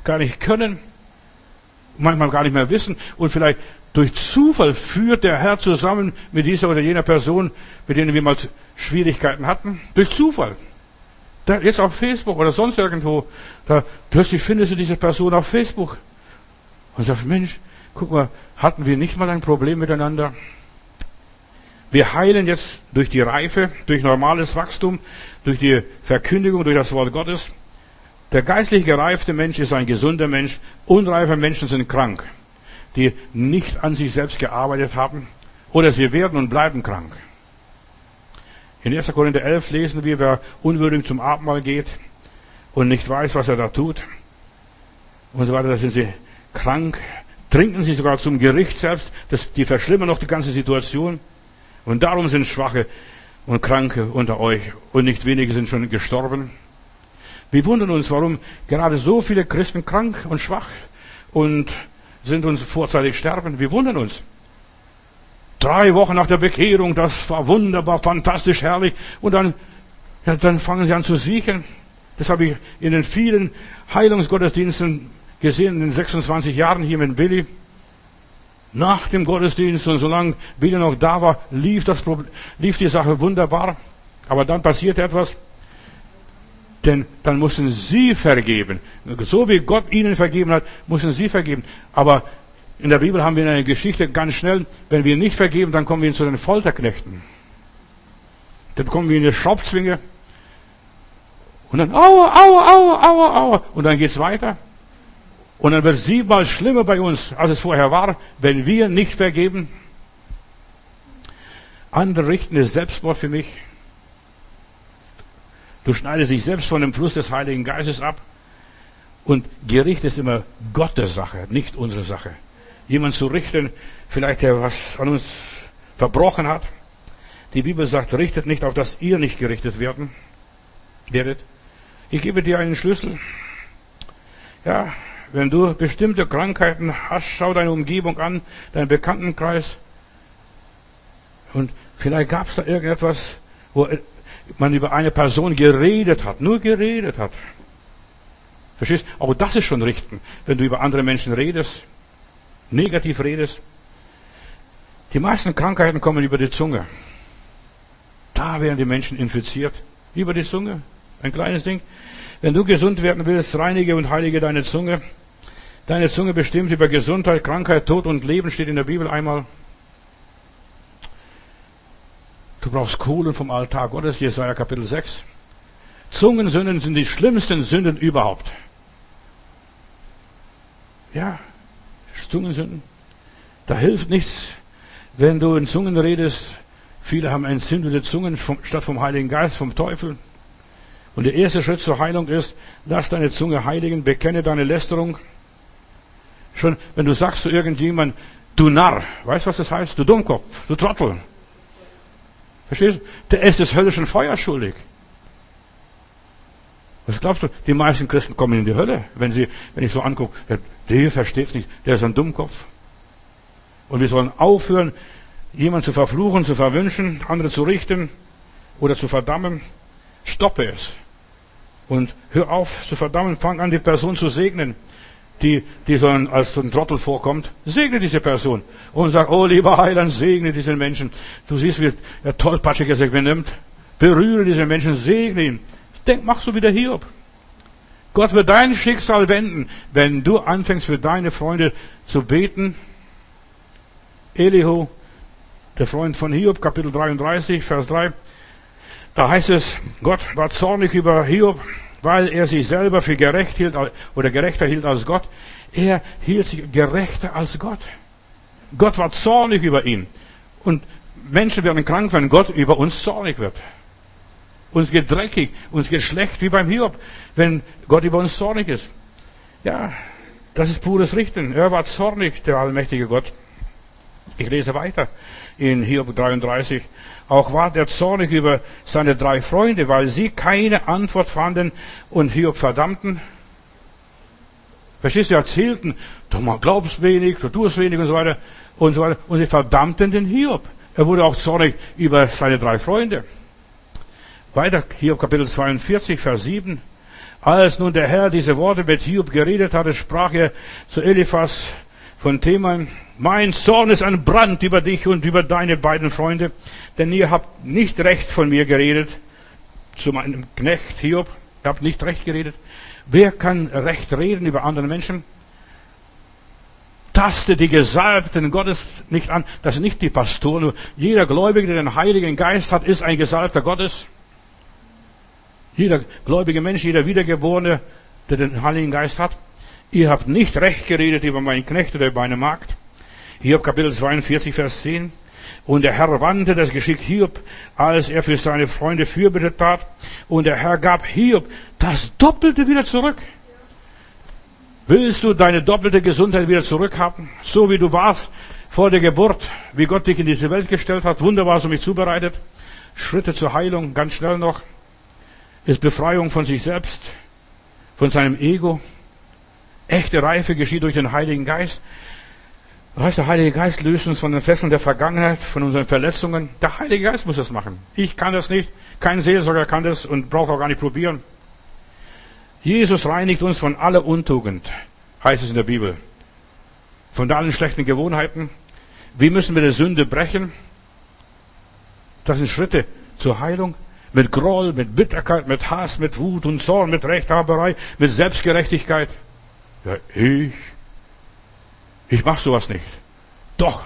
gar nicht können, manchmal gar nicht mehr wissen und vielleicht durch Zufall führt der Herr zusammen mit dieser oder jener Person, mit denen wir mal Schwierigkeiten hatten. Durch Zufall. Jetzt auf Facebook oder sonst irgendwo, da plötzlich findest du diese Person auf Facebook und sagst, Mensch, guck mal, hatten wir nicht mal ein Problem miteinander? Wir heilen jetzt durch die Reife, durch normales Wachstum, durch die Verkündigung, durch das Wort Gottes. Der geistlich gereifte Mensch ist ein gesunder Mensch. Unreife Menschen sind krank, die nicht an sich selbst gearbeitet haben oder sie werden und bleiben krank. In 1. Korinther 11 lesen wir, wer unwürdig zum Abendmahl geht und nicht weiß, was er da tut und so weiter, da sind sie krank, trinken sie sogar zum Gericht selbst, das, die verschlimmern noch die ganze Situation. Und darum sind Schwache und Kranke unter euch und nicht wenige sind schon gestorben. Wir wundern uns, warum gerade so viele Christen krank und schwach und sind uns vorzeitig sterben. Wir wundern uns. Drei Wochen nach der Bekehrung, das war wunderbar, fantastisch, herrlich. Und dann, ja, dann fangen sie an zu siechen. Das habe ich in den vielen Heilungsgottesdiensten gesehen, in den 26 Jahren hier mit Billy nach dem Gottesdienst und solange Billy noch da war, lief, das Problem, lief die Sache wunderbar. Aber dann passierte etwas, denn dann mussten sie vergeben. So wie Gott ihnen vergeben hat, mussten sie vergeben. Aber in der Bibel haben wir eine Geschichte ganz schnell, wenn wir nicht vergeben, dann kommen wir zu den Folterknechten. Dann kommen wir in die Schraubzwinge. Und dann, aua, aua, aua, aua, aua. Und dann geht's weiter. Und dann wird es siebenmal schlimmer bei uns, als es vorher war, wenn wir nicht vergeben. Andere richten es Selbstmord für mich. Du schneidest dich selbst von dem Fluss des Heiligen Geistes ab. Und Gericht ist immer Gottes Sache, nicht unsere Sache. Jemand zu richten, vielleicht der was an uns verbrochen hat. Die Bibel sagt, richtet nicht auf, dass ihr nicht gerichtet werden, werdet. Ich gebe dir einen Schlüssel. Ja, wenn du bestimmte Krankheiten hast, schau deine Umgebung an, deinen Bekanntenkreis. Und vielleicht gab es da irgendetwas, wo man über eine Person geredet hat, nur geredet hat. Verstehst? Auch das ist schon richten, wenn du über andere Menschen redest, negativ redest. Die meisten Krankheiten kommen über die Zunge. Da werden die Menschen infiziert. Über die Zunge. Ein kleines Ding. Wenn du gesund werden willst, reinige und heilige deine Zunge. Deine Zunge bestimmt über Gesundheit, Krankheit, Tod und Leben, steht in der Bibel einmal. Du brauchst Kohlen vom Altar Gottes, Jesaja Kapitel 6. Zungensünden sind die schlimmsten Sünden überhaupt. Ja, Zungensünden. Da hilft nichts, wenn du in Zungen redest. Viele haben entzündete Zungen statt vom Heiligen Geist, vom Teufel. Und der erste Schritt zur Heilung ist, lass deine Zunge heiligen, bekenne deine Lästerung. Schon, wenn du sagst zu irgendjemandem, du Narr, weißt du, was das heißt? Du Dummkopf, du Trottel. Verstehst du? Der ist des höllischen Feuers schuldig. Was glaubst du? Die meisten Christen kommen in die Hölle, wenn sie, wenn ich so angucke, der, der versteht's nicht, der ist ein Dummkopf. Und wir sollen aufhören, jemanden zu verfluchen, zu verwünschen, andere zu richten oder zu verdammen. Stoppe es. Und hör auf zu verdammen, fang an, die Person zu segnen die, die so ein, als so ein Trottel vorkommt, segne diese Person und sag, oh lieber Heiland, segne diesen Menschen. Du siehst, wie er tollpatschig er sich benimmt. Berühre diesen Menschen, segne ihn. Denk, mach so wie der Hiob. Gott wird dein Schicksal wenden, wenn du anfängst für deine Freunde zu beten. Elihu, der Freund von Hiob, Kapitel 33, Vers 3. Da heißt es, Gott war zornig über Hiob weil er sich selber für gerecht hielt oder gerechter hielt als Gott. Er hielt sich gerechter als Gott. Gott war zornig über ihn. Und Menschen werden krank, wenn Gott über uns zornig wird. Uns geht dreckig, uns geht schlecht, wie beim Hiob, wenn Gott über uns zornig ist. Ja, das ist pures Richten. Er war zornig, der allmächtige Gott. Ich lese weiter in Hiob 33. Auch war der zornig über seine drei Freunde, weil sie keine Antwort fanden und Hiob verdammten. Verstehst du, erzählten, du glaubst wenig, du tust wenig und so weiter und so weiter. Und sie verdammten den Hiob. Er wurde auch zornig über seine drei Freunde. Weiter, Hiob Kapitel 42, Vers 7. Als nun der Herr diese Worte mit Hiob geredet hatte, sprach er zu Eliphas von Theman, mein Zorn ist ein Brand über dich und über deine beiden Freunde, denn ihr habt nicht recht von mir geredet, zu meinem Knecht Hiob, ihr habt nicht recht geredet. Wer kann recht reden über andere Menschen? Taste die Gesalbten Gottes nicht an. Das sind nicht die Pastoren. Jeder Gläubige, der den Heiligen Geist hat, ist ein Gesalbter Gottes. Jeder gläubige Mensch, jeder Wiedergeborene, der den Heiligen Geist hat. Ihr habt nicht recht geredet über meinen Knecht oder über meine Magd. Hiob Kapitel 42, Vers 10. Und der Herr wandte das Geschick Hiob, als er für seine Freunde Fürbitte tat. Und der Herr gab Hiob das Doppelte wieder zurück. Willst du deine doppelte Gesundheit wieder zurückhaben? So wie du warst vor der Geburt, wie Gott dich in diese Welt gestellt hat, wunderbar so mich zubereitet. Schritte zur Heilung, ganz schnell noch, ist Befreiung von sich selbst, von seinem Ego. Echte Reife geschieht durch den Heiligen Geist. Weißt der Heilige Geist löst uns von den Fesseln der Vergangenheit, von unseren Verletzungen. Der Heilige Geist muss das machen. Ich kann das nicht. Kein Seelsorger kann das und braucht auch gar nicht probieren. Jesus reinigt uns von aller Untugend, heißt es in der Bibel. Von allen schlechten Gewohnheiten. Wie müssen wir die Sünde brechen? Das sind Schritte zur Heilung. Mit Groll, mit Bitterkeit, mit Hass, mit Wut und Zorn, mit Rechthaberei, mit Selbstgerechtigkeit. Ja, ich ich mache sowas nicht. Doch.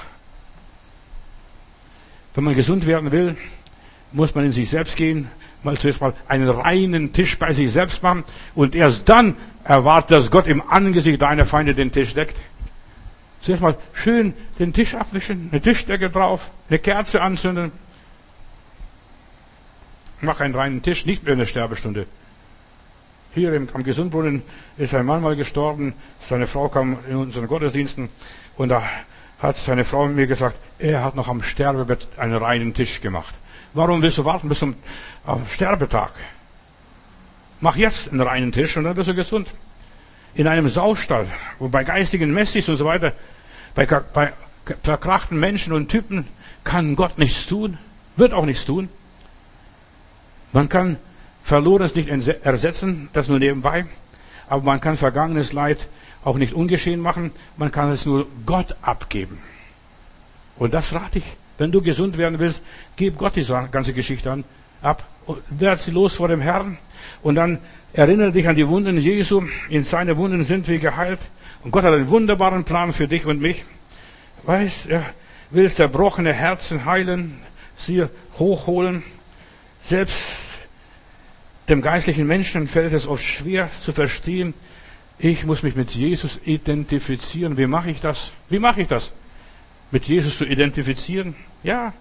Wenn man gesund werden will, muss man in sich selbst gehen, mal zuerst mal einen reinen Tisch bei sich selbst machen und erst dann erwartet, dass Gott im Angesicht deiner Feinde den Tisch deckt. Zuerst mal schön den Tisch abwischen, eine Tischdecke drauf, eine Kerze anzünden. Mach einen reinen Tisch, nicht mehr in der Sterbestunde. Hier im, am Gesundbrunnen ist ein Mann mal gestorben. Seine Frau kam in unseren Gottesdiensten und da hat seine Frau mir gesagt, er hat noch am Sterbebett einen reinen Tisch gemacht. Warum willst du warten bis zum Sterbetag? Mach jetzt einen reinen Tisch und dann bist du gesund. In einem Saustall, wo bei geistigen Messis und so weiter, bei, bei verkrachten Menschen und Typen kann Gott nichts tun, wird auch nichts tun. Man kann Verlorenes nicht ersetzen, das nur nebenbei. Aber man kann vergangenes Leid auch nicht ungeschehen machen. Man kann es nur Gott abgeben. Und das rate ich. Wenn du gesund werden willst, gib Gott die ganze Geschichte an, ab. Werd sie los vor dem Herrn. Und dann erinnere dich an die Wunden Jesu. In seine Wunden sind wir geheilt. Und Gott hat einen wunderbaren Plan für dich und mich. Weißt, er will zerbrochene Herzen heilen, sie hochholen. Selbst dem geistlichen Menschen fällt es oft schwer zu verstehen, ich muss mich mit Jesus identifizieren. Wie mache ich das? Wie mache ich das? Mit Jesus zu identifizieren? Ja.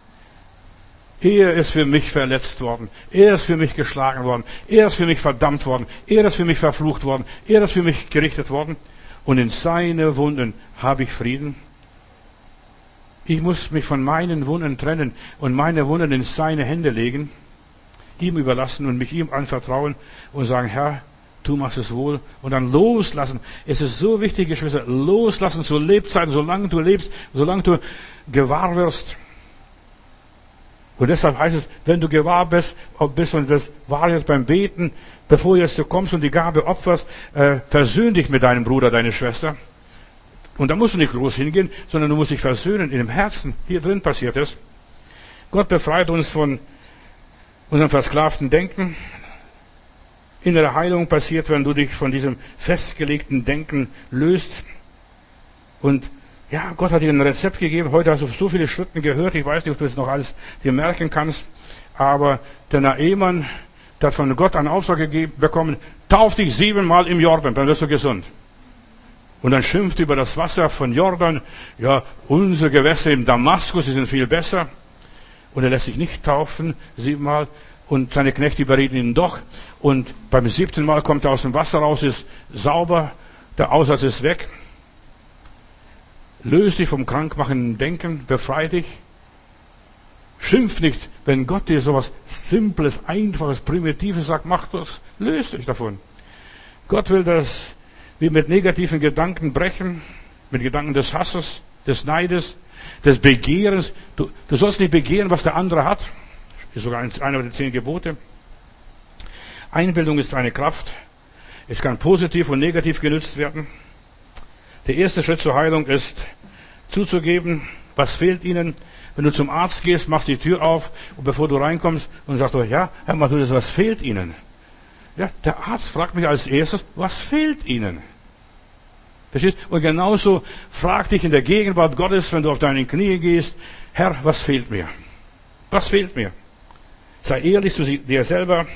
Er ist für mich verletzt worden. Er ist für mich geschlagen worden. Er ist für mich verdammt worden. Er ist für mich verflucht worden. Er ist für mich gerichtet worden. Und in seine Wunden habe ich Frieden. Ich muss mich von meinen Wunden trennen und meine Wunden in seine Hände legen ihm überlassen und mich ihm anvertrauen und sagen, Herr, du machst es wohl. Und dann loslassen. Es ist so wichtig, Geschwister, loslassen zu Lebzeiten, solange du lebst, solange du gewahr wirst. Und deshalb heißt es, wenn du gewahr bist, bist und das war jetzt beim Beten, bevor jetzt du kommst und die Gabe opferst, äh, versöhn dich mit deinem Bruder, deine Schwester. Und da musst du nicht groß hingehen, sondern du musst dich versöhnen in dem Herzen. Hier drin passiert es. Gott befreit uns von unserem versklavten Denken. Innere Heilung passiert, wenn du dich von diesem festgelegten Denken löst. Und ja, Gott hat dir ein Rezept gegeben. Heute hast du so viele Schritte gehört. Ich weiß nicht, ob du es noch alles dir merken kannst. Aber der Naemann, der hat von Gott einen Auftrag gegeben, bekommen, tauf dich siebenmal im Jordan, dann wirst du gesund. Und dann schimpft über das Wasser von Jordan. Ja, unsere Gewässer im Damaskus, die sind viel besser. Und er lässt sich nicht taufen, siebenmal. Und seine Knechte überreden ihn doch. Und beim siebten Mal kommt er aus dem Wasser raus, ist sauber, der Aussatz ist weg. Löse dich vom krankmachenden Denken, befreie dich. Schimpf nicht, wenn Gott dir sowas Simples, Einfaches, Primitives sagt, mach das, löse dich davon. Gott will das wir mit negativen Gedanken brechen, mit Gedanken des Hasses, des Neides, des Begehrens. Du, du sollst nicht begehren, was der andere hat. Ist sogar einer der zehn Gebote. Einbildung ist eine Kraft. Es kann positiv und negativ genützt werden. Der erste Schritt zur Heilung ist zuzugeben, was fehlt ihnen. Wenn du zum Arzt gehst, machst die Tür auf und bevor du reinkommst und sagst, ja, Herr Matthäus, was fehlt ihnen? Ja, der Arzt fragt mich als erstes, was fehlt ihnen? Verstehst? Und genauso frag dich in der Gegenwart Gottes, wenn du auf deine Knie gehst, Herr, was fehlt mir? Was fehlt mir? Sei ehrlich zu dir selber.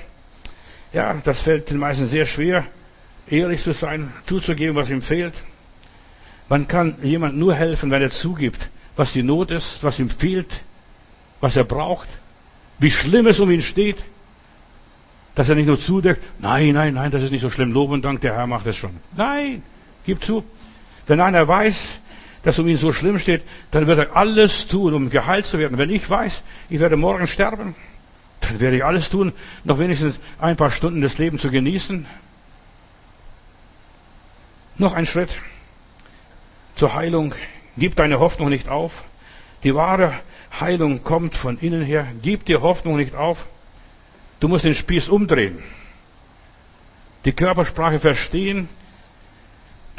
Ja, das fällt den meisten sehr schwer, ehrlich zu sein, zuzugeben, was ihm fehlt. Man kann jemand nur helfen, wenn er zugibt, was die Not ist, was ihm fehlt, was er braucht, wie schlimm es um ihn steht. Dass er nicht nur zudeckt, nein, nein, nein, das ist nicht so schlimm, Lob und Dank, der Herr macht es schon. Nein, gib zu. Wenn einer weiß, dass um ihn so schlimm steht, dann wird er alles tun, um geheilt zu werden. Wenn ich weiß, ich werde morgen sterben, dann werde ich alles tun, noch wenigstens ein paar Stunden des Lebens zu genießen. Noch ein Schritt zur Heilung. Gib deine Hoffnung nicht auf. Die wahre Heilung kommt von innen her. Gib dir Hoffnung nicht auf. Du musst den Spieß umdrehen. Die Körpersprache verstehen.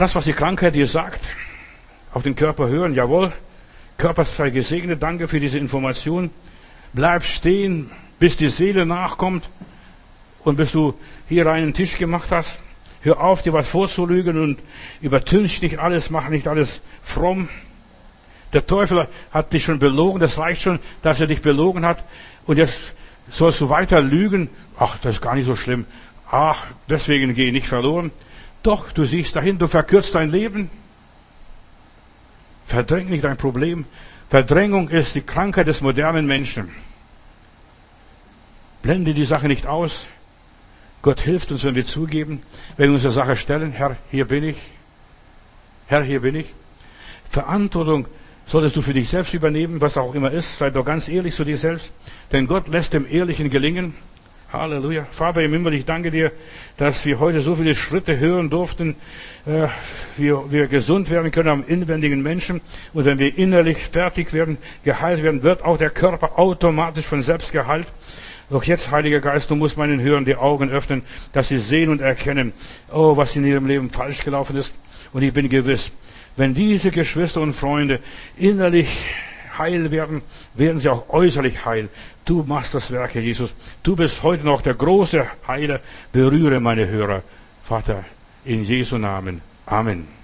Das, was die Krankheit dir sagt. Auf den Körper hören. Jawohl. Körper sei gesegnet. Danke für diese Information. Bleib stehen, bis die Seele nachkommt und bis du hier einen Tisch gemacht hast. Hör auf, dir was vorzulügen und übertünch nicht alles, mach nicht alles fromm. Der Teufel hat dich schon belogen, das reicht schon, dass er dich belogen hat. Und jetzt sollst du weiter lügen? Ach, das ist gar nicht so schlimm. Ach, deswegen gehe ich nicht verloren. Doch, du siehst dahin, du verkürzt dein Leben. Verdräng nicht dein Problem. Verdrängung ist die Krankheit des modernen Menschen. Blende die Sache nicht aus. Gott hilft uns, wenn wir zugeben, wenn wir unsere Sache stellen, Herr, hier bin ich. Herr, hier bin ich. Verantwortung solltest du für dich selbst übernehmen, was auch immer ist. Sei doch ganz ehrlich zu dir selbst. Denn Gott lässt dem Ehrlichen gelingen. Halleluja. Vater im Himmel, ich danke dir, dass wir heute so viele Schritte hören durften, äh, wir, wir gesund werden können am inwendigen Menschen. Und wenn wir innerlich fertig werden, geheilt werden, wird auch der Körper automatisch von selbst geheilt. Doch jetzt, Heiliger Geist, du musst meinen Hörern die Augen öffnen, dass sie sehen und erkennen, oh, was in ihrem Leben falsch gelaufen ist. Und ich bin gewiss, wenn diese Geschwister und Freunde innerlich heil werden, werden sie auch äußerlich heil. Du machst das Werk, Herr Jesus. Du bist heute noch der große Heiler. Berühre meine Hörer. Vater, in Jesu Namen. Amen.